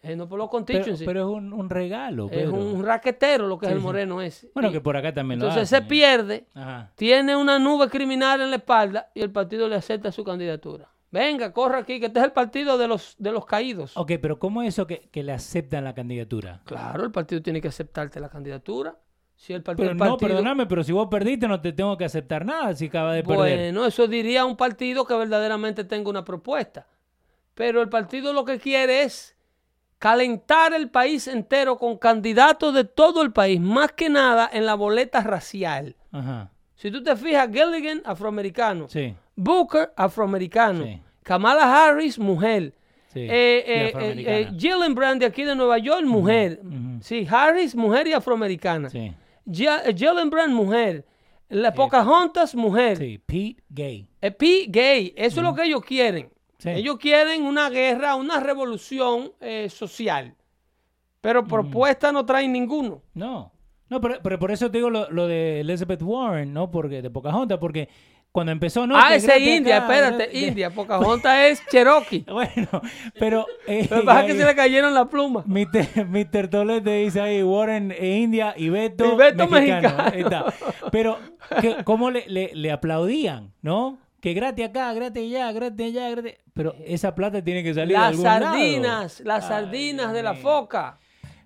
eh, no por los Pero, constituencies. pero es un, un regalo, Es un raquetero lo que Sí, es el moreno ese. Bueno, Y- que por acá también lo entonces se ¿eh? pierde, Ajá. tiene una nube criminal en la espalda y el partido le acepta su candidatura. Venga, corra aquí, que este es el partido de los, de los caídos. Ok, pero ¿cómo es eso que, que le aceptan la candidatura? Claro, el partido tiene que aceptarte la candidatura. Si el, part- Pero el no, partido... perdóname, pero si vos perdiste no te tengo que aceptar nada si acabas de perder. Bueno, eso diría un partido que verdaderamente tenga una propuesta. Pero el partido lo que quiere es calentar el país entero con candidatos de todo el país, más que nada en la boleta racial. Ajá. Si tú te fijas, Gilligan, afroamericano. Sí, Booker, afroamericano. Sí. Kamala Harris, mujer. sí. Eh, Y eh, eh, eh, de aquí de Nueva York, mujer. Sí, Harris, mujer y afroamericana. Sí. Gillibrand, mujer. La Pocahontas, mujer. Sí, Pete Gay. Eh, P gay, eso es lo que ellos quieren. Sí. Ellos quieren una guerra, una revolución eh, social. Pero propuesta no traen ninguno. No, no, pero, pero por eso te digo lo, lo de Elizabeth Warren, ¿no? Porque de Pocahontas, porque cuando empezó, no. ah, ese India, acá, espérate, que- India. (laughs) Pocahontas es Cherokee. (laughs) Bueno, pero. eh, (laughs) Lo que pasa es que se le cayeron las plumas. Mr. Mr. Tolete dice ahí Warren e India y Beto, Y Beto mexicano. mexicano. Ahí está. Pero, que, ¿cómo le, le, le aplaudían, no? Que gratis acá, gratis allá, gratis allá, gratis. Pero esa plata tiene que salir de Las algún lado. sardinas, las Ay, sardinas de la foca.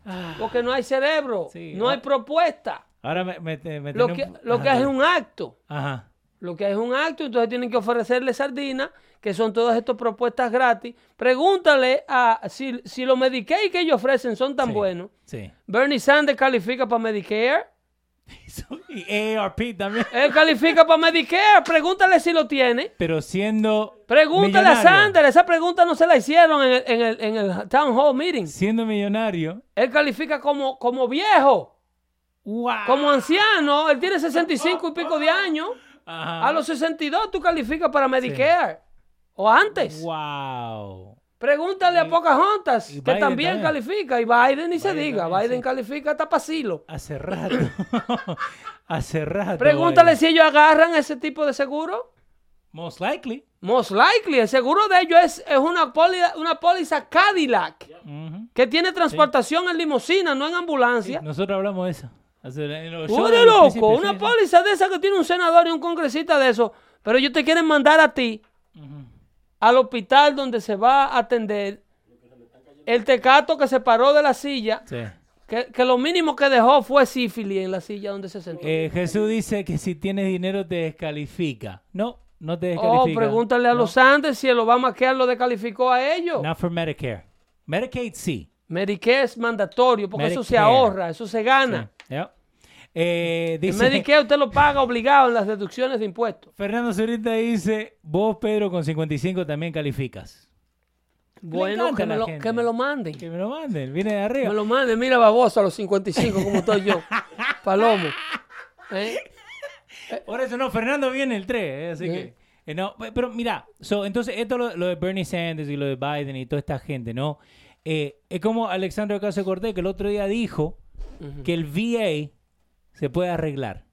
Ah, Porque no hay cerebro, Sí, no hay ah. propuesta. Ahora me, me, me Lo que, un- lo que hay es un acto. Ajá. Lo que hay es un acto, entonces tienen que ofrecerle sardinas, que son todas estas propuestas gratis. Pregúntale a si, si los Medicaid que ellos ofrecen son tan Sí. buenos. Sí. Bernie Sanders califica para Medicare. Y AARP también. Él califica para Medicare. Pregúntale si lo tiene. Pero siendo. Pregúntale a. Sanders. Esa pregunta no se la hicieron en el, en el- en el Town Hall Meeting. Siendo millonario. Él califica como, como viejo, ¡Wow! como anciano. Él tiene 65 y pico de años. Ajá. A los 62 tú calificas para Medicare. O antes. ¡Wow! Pregúntale a Pocahontas, y que Biden también califica. Y Biden ni se diga. Biden sí. califica hasta pasilo. Hace rato. (laughs) Hace rato. Pregúntale Biden. si ellos agarran ese tipo de seguro. Most likely. Most likely, el seguro de ellos es, es una, póliza, una póliza Cadillac que tiene transportación en limusina, no en ambulancia. Nosotros hablamos de eso. Del loco, una póliza de esa que tiene un senador y un congresista de eso, pero ellos te quieren mandar a ti al hospital donde se va a atender el tecato que se paró de la silla, Sí. que, que lo mínimo que dejó fue sífilis en la silla donde se sentó. Eh, Jesús dice que si tienes dinero te descalifica. No, no te descalifica. oh, pregúntale a No, los Andes si el Obamacare lo descalificó a ellos. Not for Medicare. Medicaid sí. Medicare es mandatorio porque eso se ahorra, eso se gana. Yeah. Eh, El dice, Medicare usted lo paga obligado en las deducciones de impuestos. Fernando Zurita dice, vos Pedro con 55 también calificas. Bueno, que me, lo, gente. que me lo manden. Que me lo manden, viene de Me arriba. lo manden. Mira, baboso a los 55 como estoy yo. (laughs) Palomo. ¿Eh? (laughs) Por eso no, Fernando viene el 3, así Sí. que... eh, no, pe- pero mira, so, entonces esto lo, lo de Bernie Sanders y lo de Biden y toda esta gente, ¿no? Eh, es como Alexandre Ocasio Cortés que el otro día dijo que el VA se puede arreglar.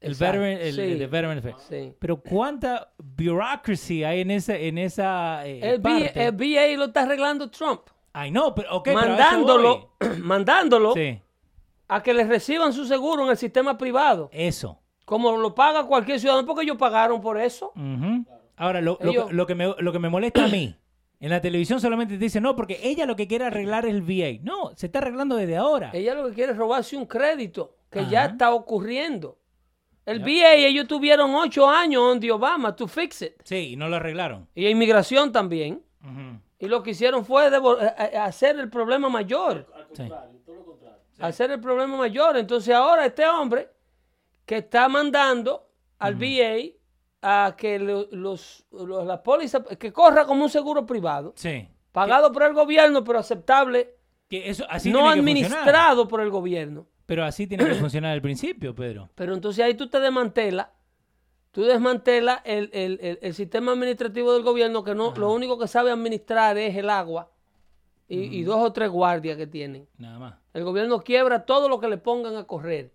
El, Exacto. veteran, el, Sí. el Veteran. Sí. Pero cuánta bureaucracy hay en esa, en esa eh, El, B- el VA lo está arreglando Trump. Ay, no, pero ok, mandándolo (clears throat) mandándolo. Sí, a que les reciban su seguro en el sistema privado. eso. Como lo paga cualquier ciudadano, porque ellos pagaron por eso. Ahora, lo, lo Ellos- que- lo que me, lo que me molesta a mí, en la televisión solamente te dicen, no, porque ella lo que quiere arreglar es el VA. No, se está arreglando desde ahora. Ella lo que quiere es robarse un crédito que Ajá. ya está ocurriendo. El VA, ellos tuvieron ocho años on the Obama to fix it. Sí, y no lo arreglaron. Y inmigración también. Y lo que hicieron fue eh, eh, hacer el problema mayor. Sí. Hacer el problema mayor. Entonces ahora este hombre que está mandando al VA a que lo- los, los- la póliza, que corra como un seguro privado, Sí. pagado por el gobierno, pero aceptable, Que eso, así no administrado por el gobierno. Pero así tiene que funcionar al principio, Pedro. (clears throat) Pero entonces ahí tú te desmantelas, tú desmantelas el, el- el- el sistema administrativo del gobierno que no, lo único que sabe administrar es el agua y, y dos o tres guardias que tienen. Nada más. El gobierno quiebra todo lo que le pongan a correr.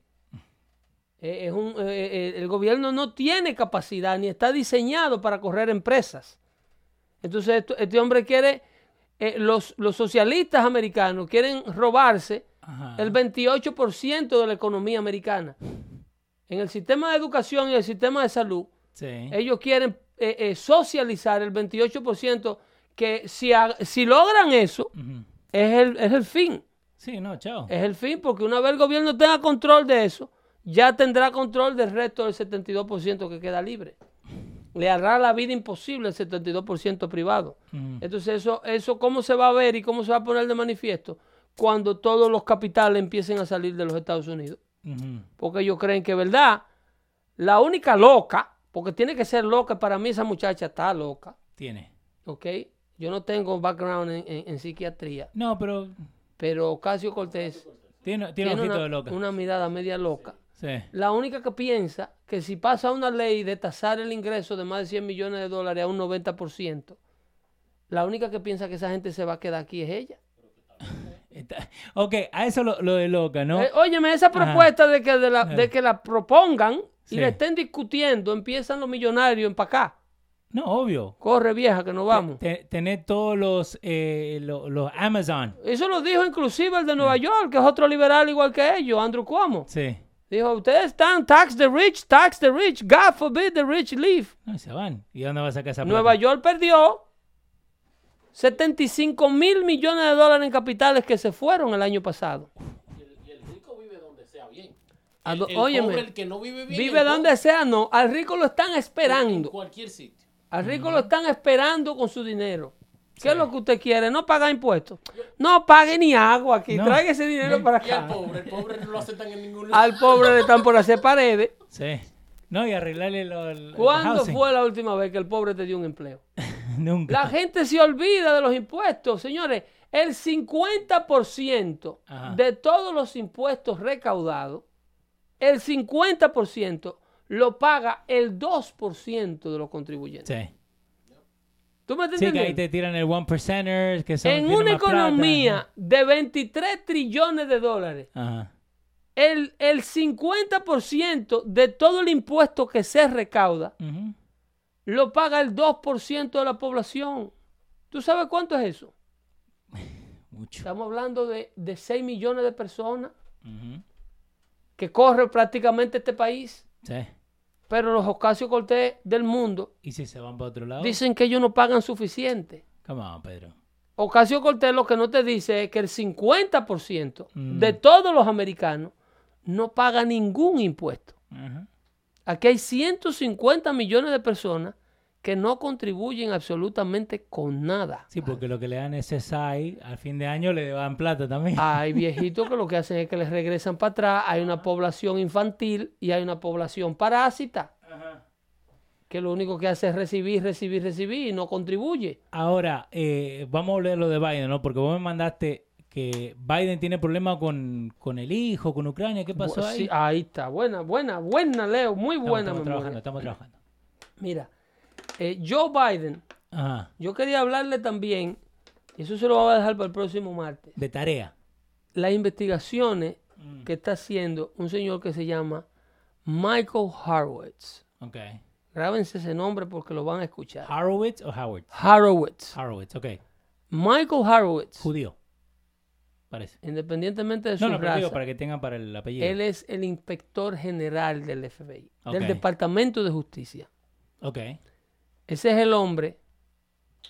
Eh, es un- eh, eh, el gobierno no tiene capacidad ni está diseñado para correr empresas. Entonces esto- este hombre quiere, eh, los, los socialistas americanos quieren robarse Ajá. el 28% de la economía americana. En el sistema de educación y el sistema de salud, Sí. ellos quieren socializar el 28% que si, ha- si logran eso, es el, es el fin. Sí, no, chao. Es el fin, porque una vez el gobierno tenga control de eso, ya tendrá control del resto del 72% que queda libre. Le hará la vida imposible el 72% privado. Ujú. Entonces, eso, eso, ¿cómo se va a ver y cómo se va a poner de manifiesto? Cuando todos los capitales empiecen a salir de los Estados Unidos. Porque ellos creen que, ¿verdad? La única loca, porque tiene que ser loca, para mí esa muchacha está loca, Tiene. ¿ok? Yo no tengo background en, en- en psiquiatría, No, pero pero Ocasio Cortés tiene, tiene, tiene ojito una, de loca. una mirada media loca. Sí. La única que piensa que si pasa una ley de tasar el ingreso de más de 100 millones de dólares a un 90%, la única que piensa que esa gente se va a quedar aquí es ella. Ok, a eso lo, lo de loca, ¿no? Eh, óyeme, esa propuesta de que, de la, de que la propongan y Sí. la estén discutiendo, empiezan los millonarios en para acá. No, obvio. Corre vieja que nos vamos. Te- tener todos los, eh, lo- los, Amazon. Eso lo dijo inclusive el de Nueva York, que es otro liberal igual que ellos, Andrew Cuomo. Sí. Dijo, ustedes están tax the rich, tax the rich, God forbid the rich leave. No, y se van. ¿Y dónde va a sacar esa plata? Nueva York perdió 75 mil millones de dólares en capitales que se fueron el año pasado. Y el, y el rico vive donde sea bien. El, el óyeme, pobre, el que no vive bien. Vive donde pobre, sea, no. Al rico lo están En esperando. cualquier sitio. Al rico lo están esperando con su dinero. ¿Qué es lo que usted quiere? No pagar impuestos. No pague ni agua aquí. No. Traiga ese dinero para Y al acá. pobre, el pobre no lo aceptan en ningún lugar. Al pobre le están por hacer paredes. Sí. No, y arreglarle lo, el- el ¿Cuándo fue la última vez que el pobre te dio un empleo? (laughs) Nunca. La gente se olvida de los impuestos, señores. El 50% Ajá. de todos los impuestos recaudados, el 50% lo paga el 2% de los contribuyentes. Sí. ¿Tú me estás Sí, que ahí te tiran el one percenter, que son, En una plata. economía de 23 trillones de dólares, Ajá. el, el 50% de todo el impuesto que se recauda lo paga el 2% de la población. ¿Tú sabes cuánto es eso? (sighs) Mucho. Estamos hablando de, de 6 millones de personas que corre prácticamente este país. Sí. Pero los Ocasio Cortés del mundo ¿Y si se van para otro lado? dicen que ellos no pagan suficiente. Come on, Pedro. Ocasio Cortés lo que no te dice es que el 50% Mm. de todos los americanos no paga ningún impuesto. Aquí hay 150 millones de personas que no contribuyen absolutamente con nada. Sí, porque lo que le dan es SSI, al fin de año le dan plata también. Hay (laughs) viejitos que lo que hacen es que les regresan para atrás. Hay una población infantil y hay una población parásita. Que lo único que hace es recibir, recibir, recibir y no contribuye. Ahora, eh, vamos a hablar de lo de Biden, ¿no? Porque vos me mandaste que Biden tiene problemas con, con el hijo, con Ucrania. ¿Qué pasó ahí? sí, ahí está. Buena, buena, buena, Leo. Muy Estamos- buena estamos memoria. trabajando, estamos trabajando. Mira, eh, Joe Biden, Ajá. yo quería hablarle también, y eso se lo voy a dejar para el próximo martes, De tarea. las investigaciones Mm. que está haciendo un señor que se llama Michael Horowitz. Ok. Grábense ese nombre porque lo van a escuchar. ¿Horowitz o Howard? Horowitz. Horowitz, ok. Michael Horowitz, Judío. Parece. independientemente de su No, no, raza, digo para que tengan para el apellido. él es el inspector general del FBI, del Departamento de Justicia. Ok. Ese es el hombre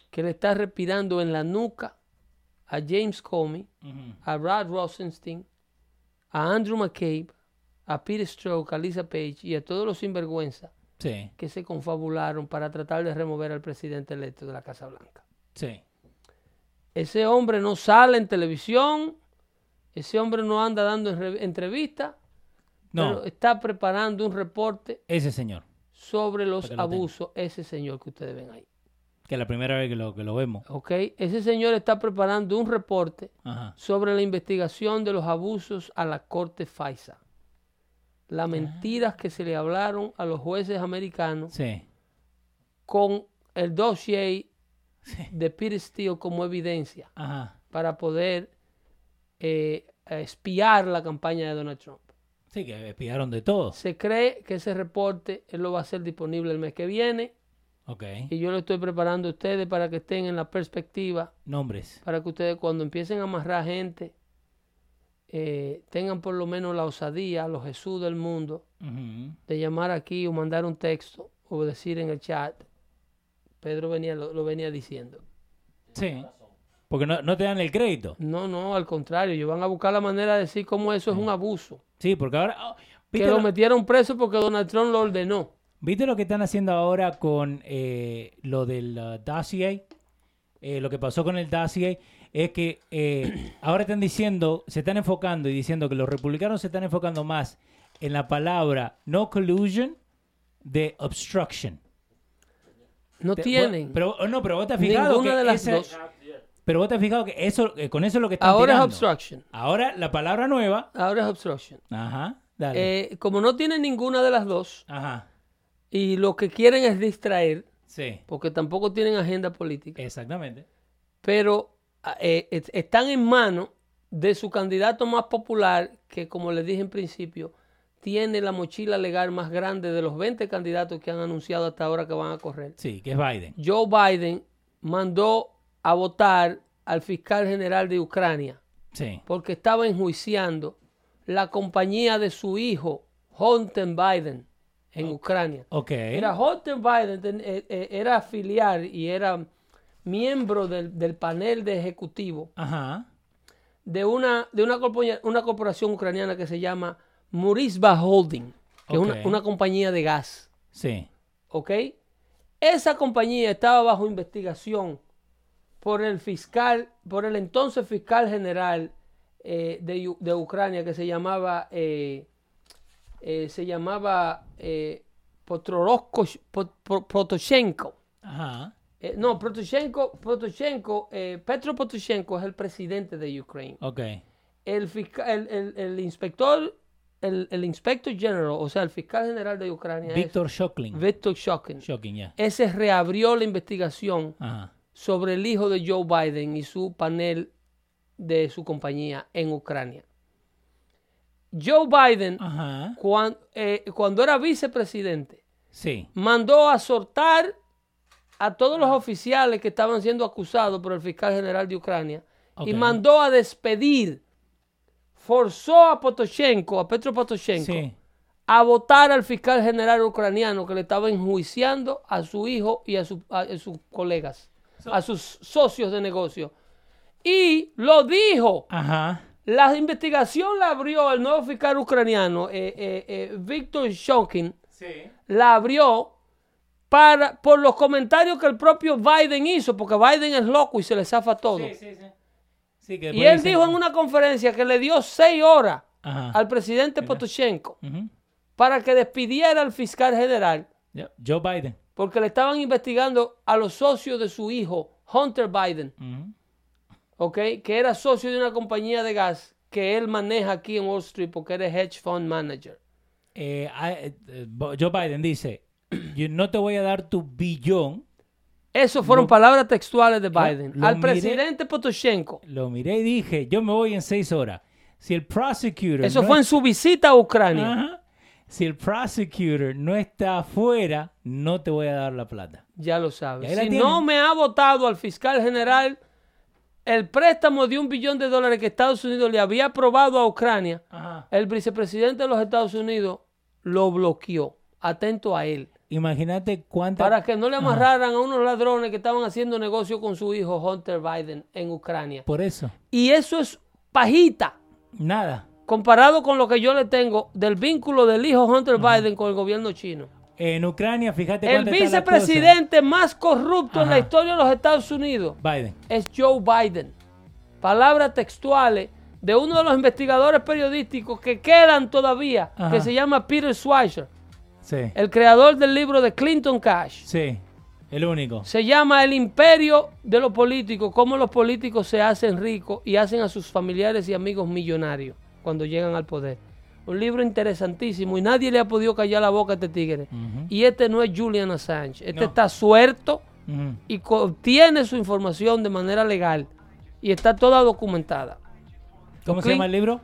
que le está respirando en la nuca a James Comey, a Rod Rosenstein, a Andrew McCabe, a Peter Strzok, a Lisa Page y a todos los sinvergüenza Sí, que se confabularon para tratar de remover al presidente electo de la Casa Blanca. sí. Ese hombre no sale en televisión, ese hombre no anda dando en- entrevistas, No, pero está preparando un reporte ese señor. Sobre los tenga. abusos, ese señor que ustedes ven ahí. Que es la primera vez que lo, que lo vemos. ¿Ok? Ese señor está preparando un reporte Ajá. sobre la investigación de los abusos a la corte FISA. Las mentiras que se le hablaron a los jueces americanos Sí. con el dossier de Peter Steele como evidencia Ajá. para poder eh, espiar la campaña de Donald Trump. Sí, que espiaron de todo. Se cree que ese reporte él lo va a hacer disponible el mes que viene Ok. y yo lo estoy preparando a ustedes para que estén en la perspectiva Nombres. para que ustedes cuando empiecen a amarrar gente eh, tengan por lo menos la osadía, los Jesús del mundo, de llamar aquí o mandar un texto o decir en el chat. Pedro venía, lo, lo venía diciendo. Sí. Porque no, no te dan el crédito. No, no, al contrario, ellos van a buscar la manera de decir cómo eso es un abuso. Sí, porque ahora... oh, Que ¿viste, lo lo, metieron preso porque Donald Trump lo ordenó. viste lo que están haciendo ahora con eh, lo del uh, dossier? Eh, lo que pasó con el dossier es que eh, ahora están diciendo, se están enfocando y diciendo que los republicanos se están enfocando más en la palabra no collusion de obstruction. No Te- tienen. Pero, oh, no, pero vos te has fijado Ninguna que de las esa- dos. Pero vos te has fijado que eso, eh, con eso es lo que están Ahora es obstruction. Ahora la palabra nueva. Ahora es obstruction. Ajá. Dale. Eh, como no tienen ninguna de las dos Ajá. y lo que quieren es distraer, Sí. porque tampoco tienen agenda política, Exactamente. pero ah, eh, están en manos de su candidato más popular, que como les dije en principio, tiene la mochila legal más grande de los 20 candidatos que han anunciado hasta ahora que van a correr. Sí, que es Biden. Joe Biden mandó a votar al fiscal general de Ucrania Sí. porque estaba enjuiciando la compañía de su hijo, Hunter Biden, en Ucrania. Ok. Era Hunter Biden, eh, eh, era filial y era miembro del, del panel de ejecutivo Ajá. de una, de una, corpo- una corporación ucraniana que se llama Murisba Holding, que es una, una compañía de gas. Sí. ¿ok? Esa compañía estaba bajo investigación por el fiscal, por el entonces fiscal general eh, de, de Ucrania que se llamaba, eh, eh, se llamaba eh, Protoshenko. Ajá. No, Protoshenko, Protoshenko, eh, Petro Protoshenko es el presidente de Ucrania. Ok. El, fisca- el, el- el inspector, el, el inspector general, o sea, el fiscal general de Ucrania Víctor Shoklin. es Viktor Shokin. Shocking, ya. Ese reabrió la investigación Ajá. Sobre el hijo de Joe Biden y su panel de su compañía en Ucrania. Joe Biden, cuan- eh, cuando era vicepresidente, Sí. mandó a soltar a todos los oficiales que estaban siendo acusados por el fiscal general de Ucrania y mandó a despedir, forzó a Potoshenko, a Petro Potoshenko, Sí. a votar al fiscal general ucraniano que le estaba enjuiciando a su hijo y a, su- a- a sus colegas, a sus socios de negocio. Y lo dijo. Ajá. La investigación la abrió el nuevo fiscal ucraniano, eh, eh, eh, Viktor Shokin, Sí. la abrió para, por los comentarios que el propio Biden hizo, porque Biden es loco y se le zafa todo. Sí, sí, sí. Sí, que Y él dijo en una conferencia que le dio seis horas Ajá. al presidente Potoshenko para que despidiera al fiscal general Joe Biden. Porque le estaban investigando a los socios de su hijo, Hunter Biden. ¿ok? Que era socio de una compañía de gas que él maneja aquí en Wall Street porque era hedge fund manager. Eh, ah, eh, eh, Joe Biden dice, yo no te voy a dar tu billón. Eso fueron Lo- palabras textuales de Biden. Al miré- presidente Potoshenko. Lo miré y dije, yo me voy en seis horas. Si el prosecutor... Eso no fue en su visita a Ucrania. Ajá. Si el prosecutor no está afuera, no te voy a dar la plata. Ya lo sabes. Si tienen. no me ha votado al fiscal general el préstamo de un billón de dólares que Estados Unidos le había aprobado a Ucrania, Ajá. el vicepresidente de los Estados Unidos lo bloqueó. Atento a él. Imagínate cuánta... Para que no le amarraran a unos ladrones que estaban haciendo negocio con su hijo Hunter Biden en Ucrania. Por eso. Y eso es pajita Nada. Comparado con lo que yo le tengo del vínculo del hijo Hunter Biden con el gobierno chino. En Ucrania, fíjate El vicepresidente más corrupto en la historia de los Estados Unidos Biden. es Joe Biden. Palabras textuales de uno de los investigadores periodísticos que quedan todavía, Ajá. que se llama Peter Schweizer, Sí. el creador del libro de Clinton Cash. Sí. El único. Se llama El imperio de los políticos, cómo los políticos se hacen ricos y hacen a sus familiares y amigos millonarios cuando llegan al poder. Un libro interesantísimo y nadie le ha podido callar la boca a este tigre. Y este no es Julian Assange, este No. está suelto y obtiene su información de manera legal y está toda documentada. ¿Cómo se llama el libro?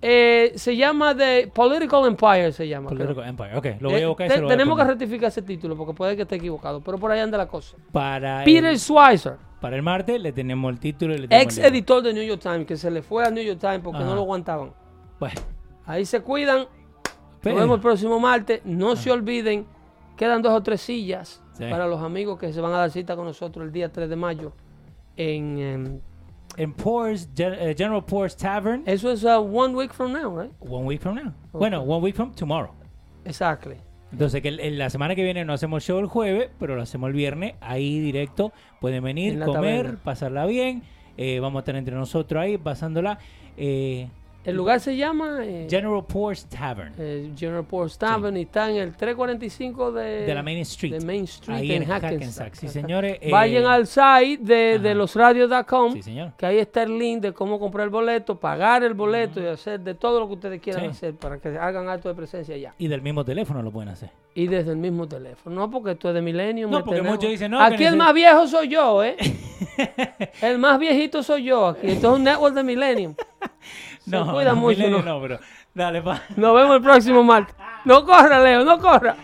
Eh, se llama The Political Empire, se llama. creo. Political Empire. Ok, lo voy Eh, a buscar y te- se lo voy a tenemos que rectificar ese título porque puede que esté equivocado, pero por ahí anda la cosa. Para Peter el, Schweizer, para el martes le tenemos el título y le tenemos ex el editor de New York Times, que se le fue a New York Times porque Ajá. no lo aguantaban. Bueno, Ahí se cuidan. pero- Nos vemos el próximo martes. No se olviden, quedan dos o tres sillas Sí. para los amigos que se van a dar cita con nosotros el día 3 de mayo en, em, en Poor's, eh, General Poor's Tavern, Eso es uh, one week from now, right? one week from now. Bueno, one week from tomorrow. Exactly. Entonces, que la semana que viene no hacemos show el jueves, pero lo hacemos el viernes, ahí directo. Pueden venir, En comer, taberna. pasarla bien. eh, vamos a estar entre nosotros ahí, pasándola. eh, El lugar se llama eh, General Poor's Tavern, eh, General Poor's Tavern y está en el 345 de, de la Main Street. de Main Street ahí en, en Hackensack. Hackensack. Sí, señores. eh, Vayan al site de, de losradios.com, Sí, señor. que ahí está el link de cómo comprar el boleto, pagar el boleto y hacer de todo lo que ustedes quieran Sí. hacer para que hagan acto de presencia allá. Y del mismo teléfono lo pueden hacer. Y desde el mismo teléfono. No porque esto es de Millennium. No, porque muchos dicen, no, Aquí el más viejo soy yo, ¿eh? (laughs) el más viejito soy yo aquí. Esto es un network de Millennium. (laughs) Se No, cuida no, mucho. No, pero dale, pa. Nos vemos el próximo martes. No corra, Leo, no corra.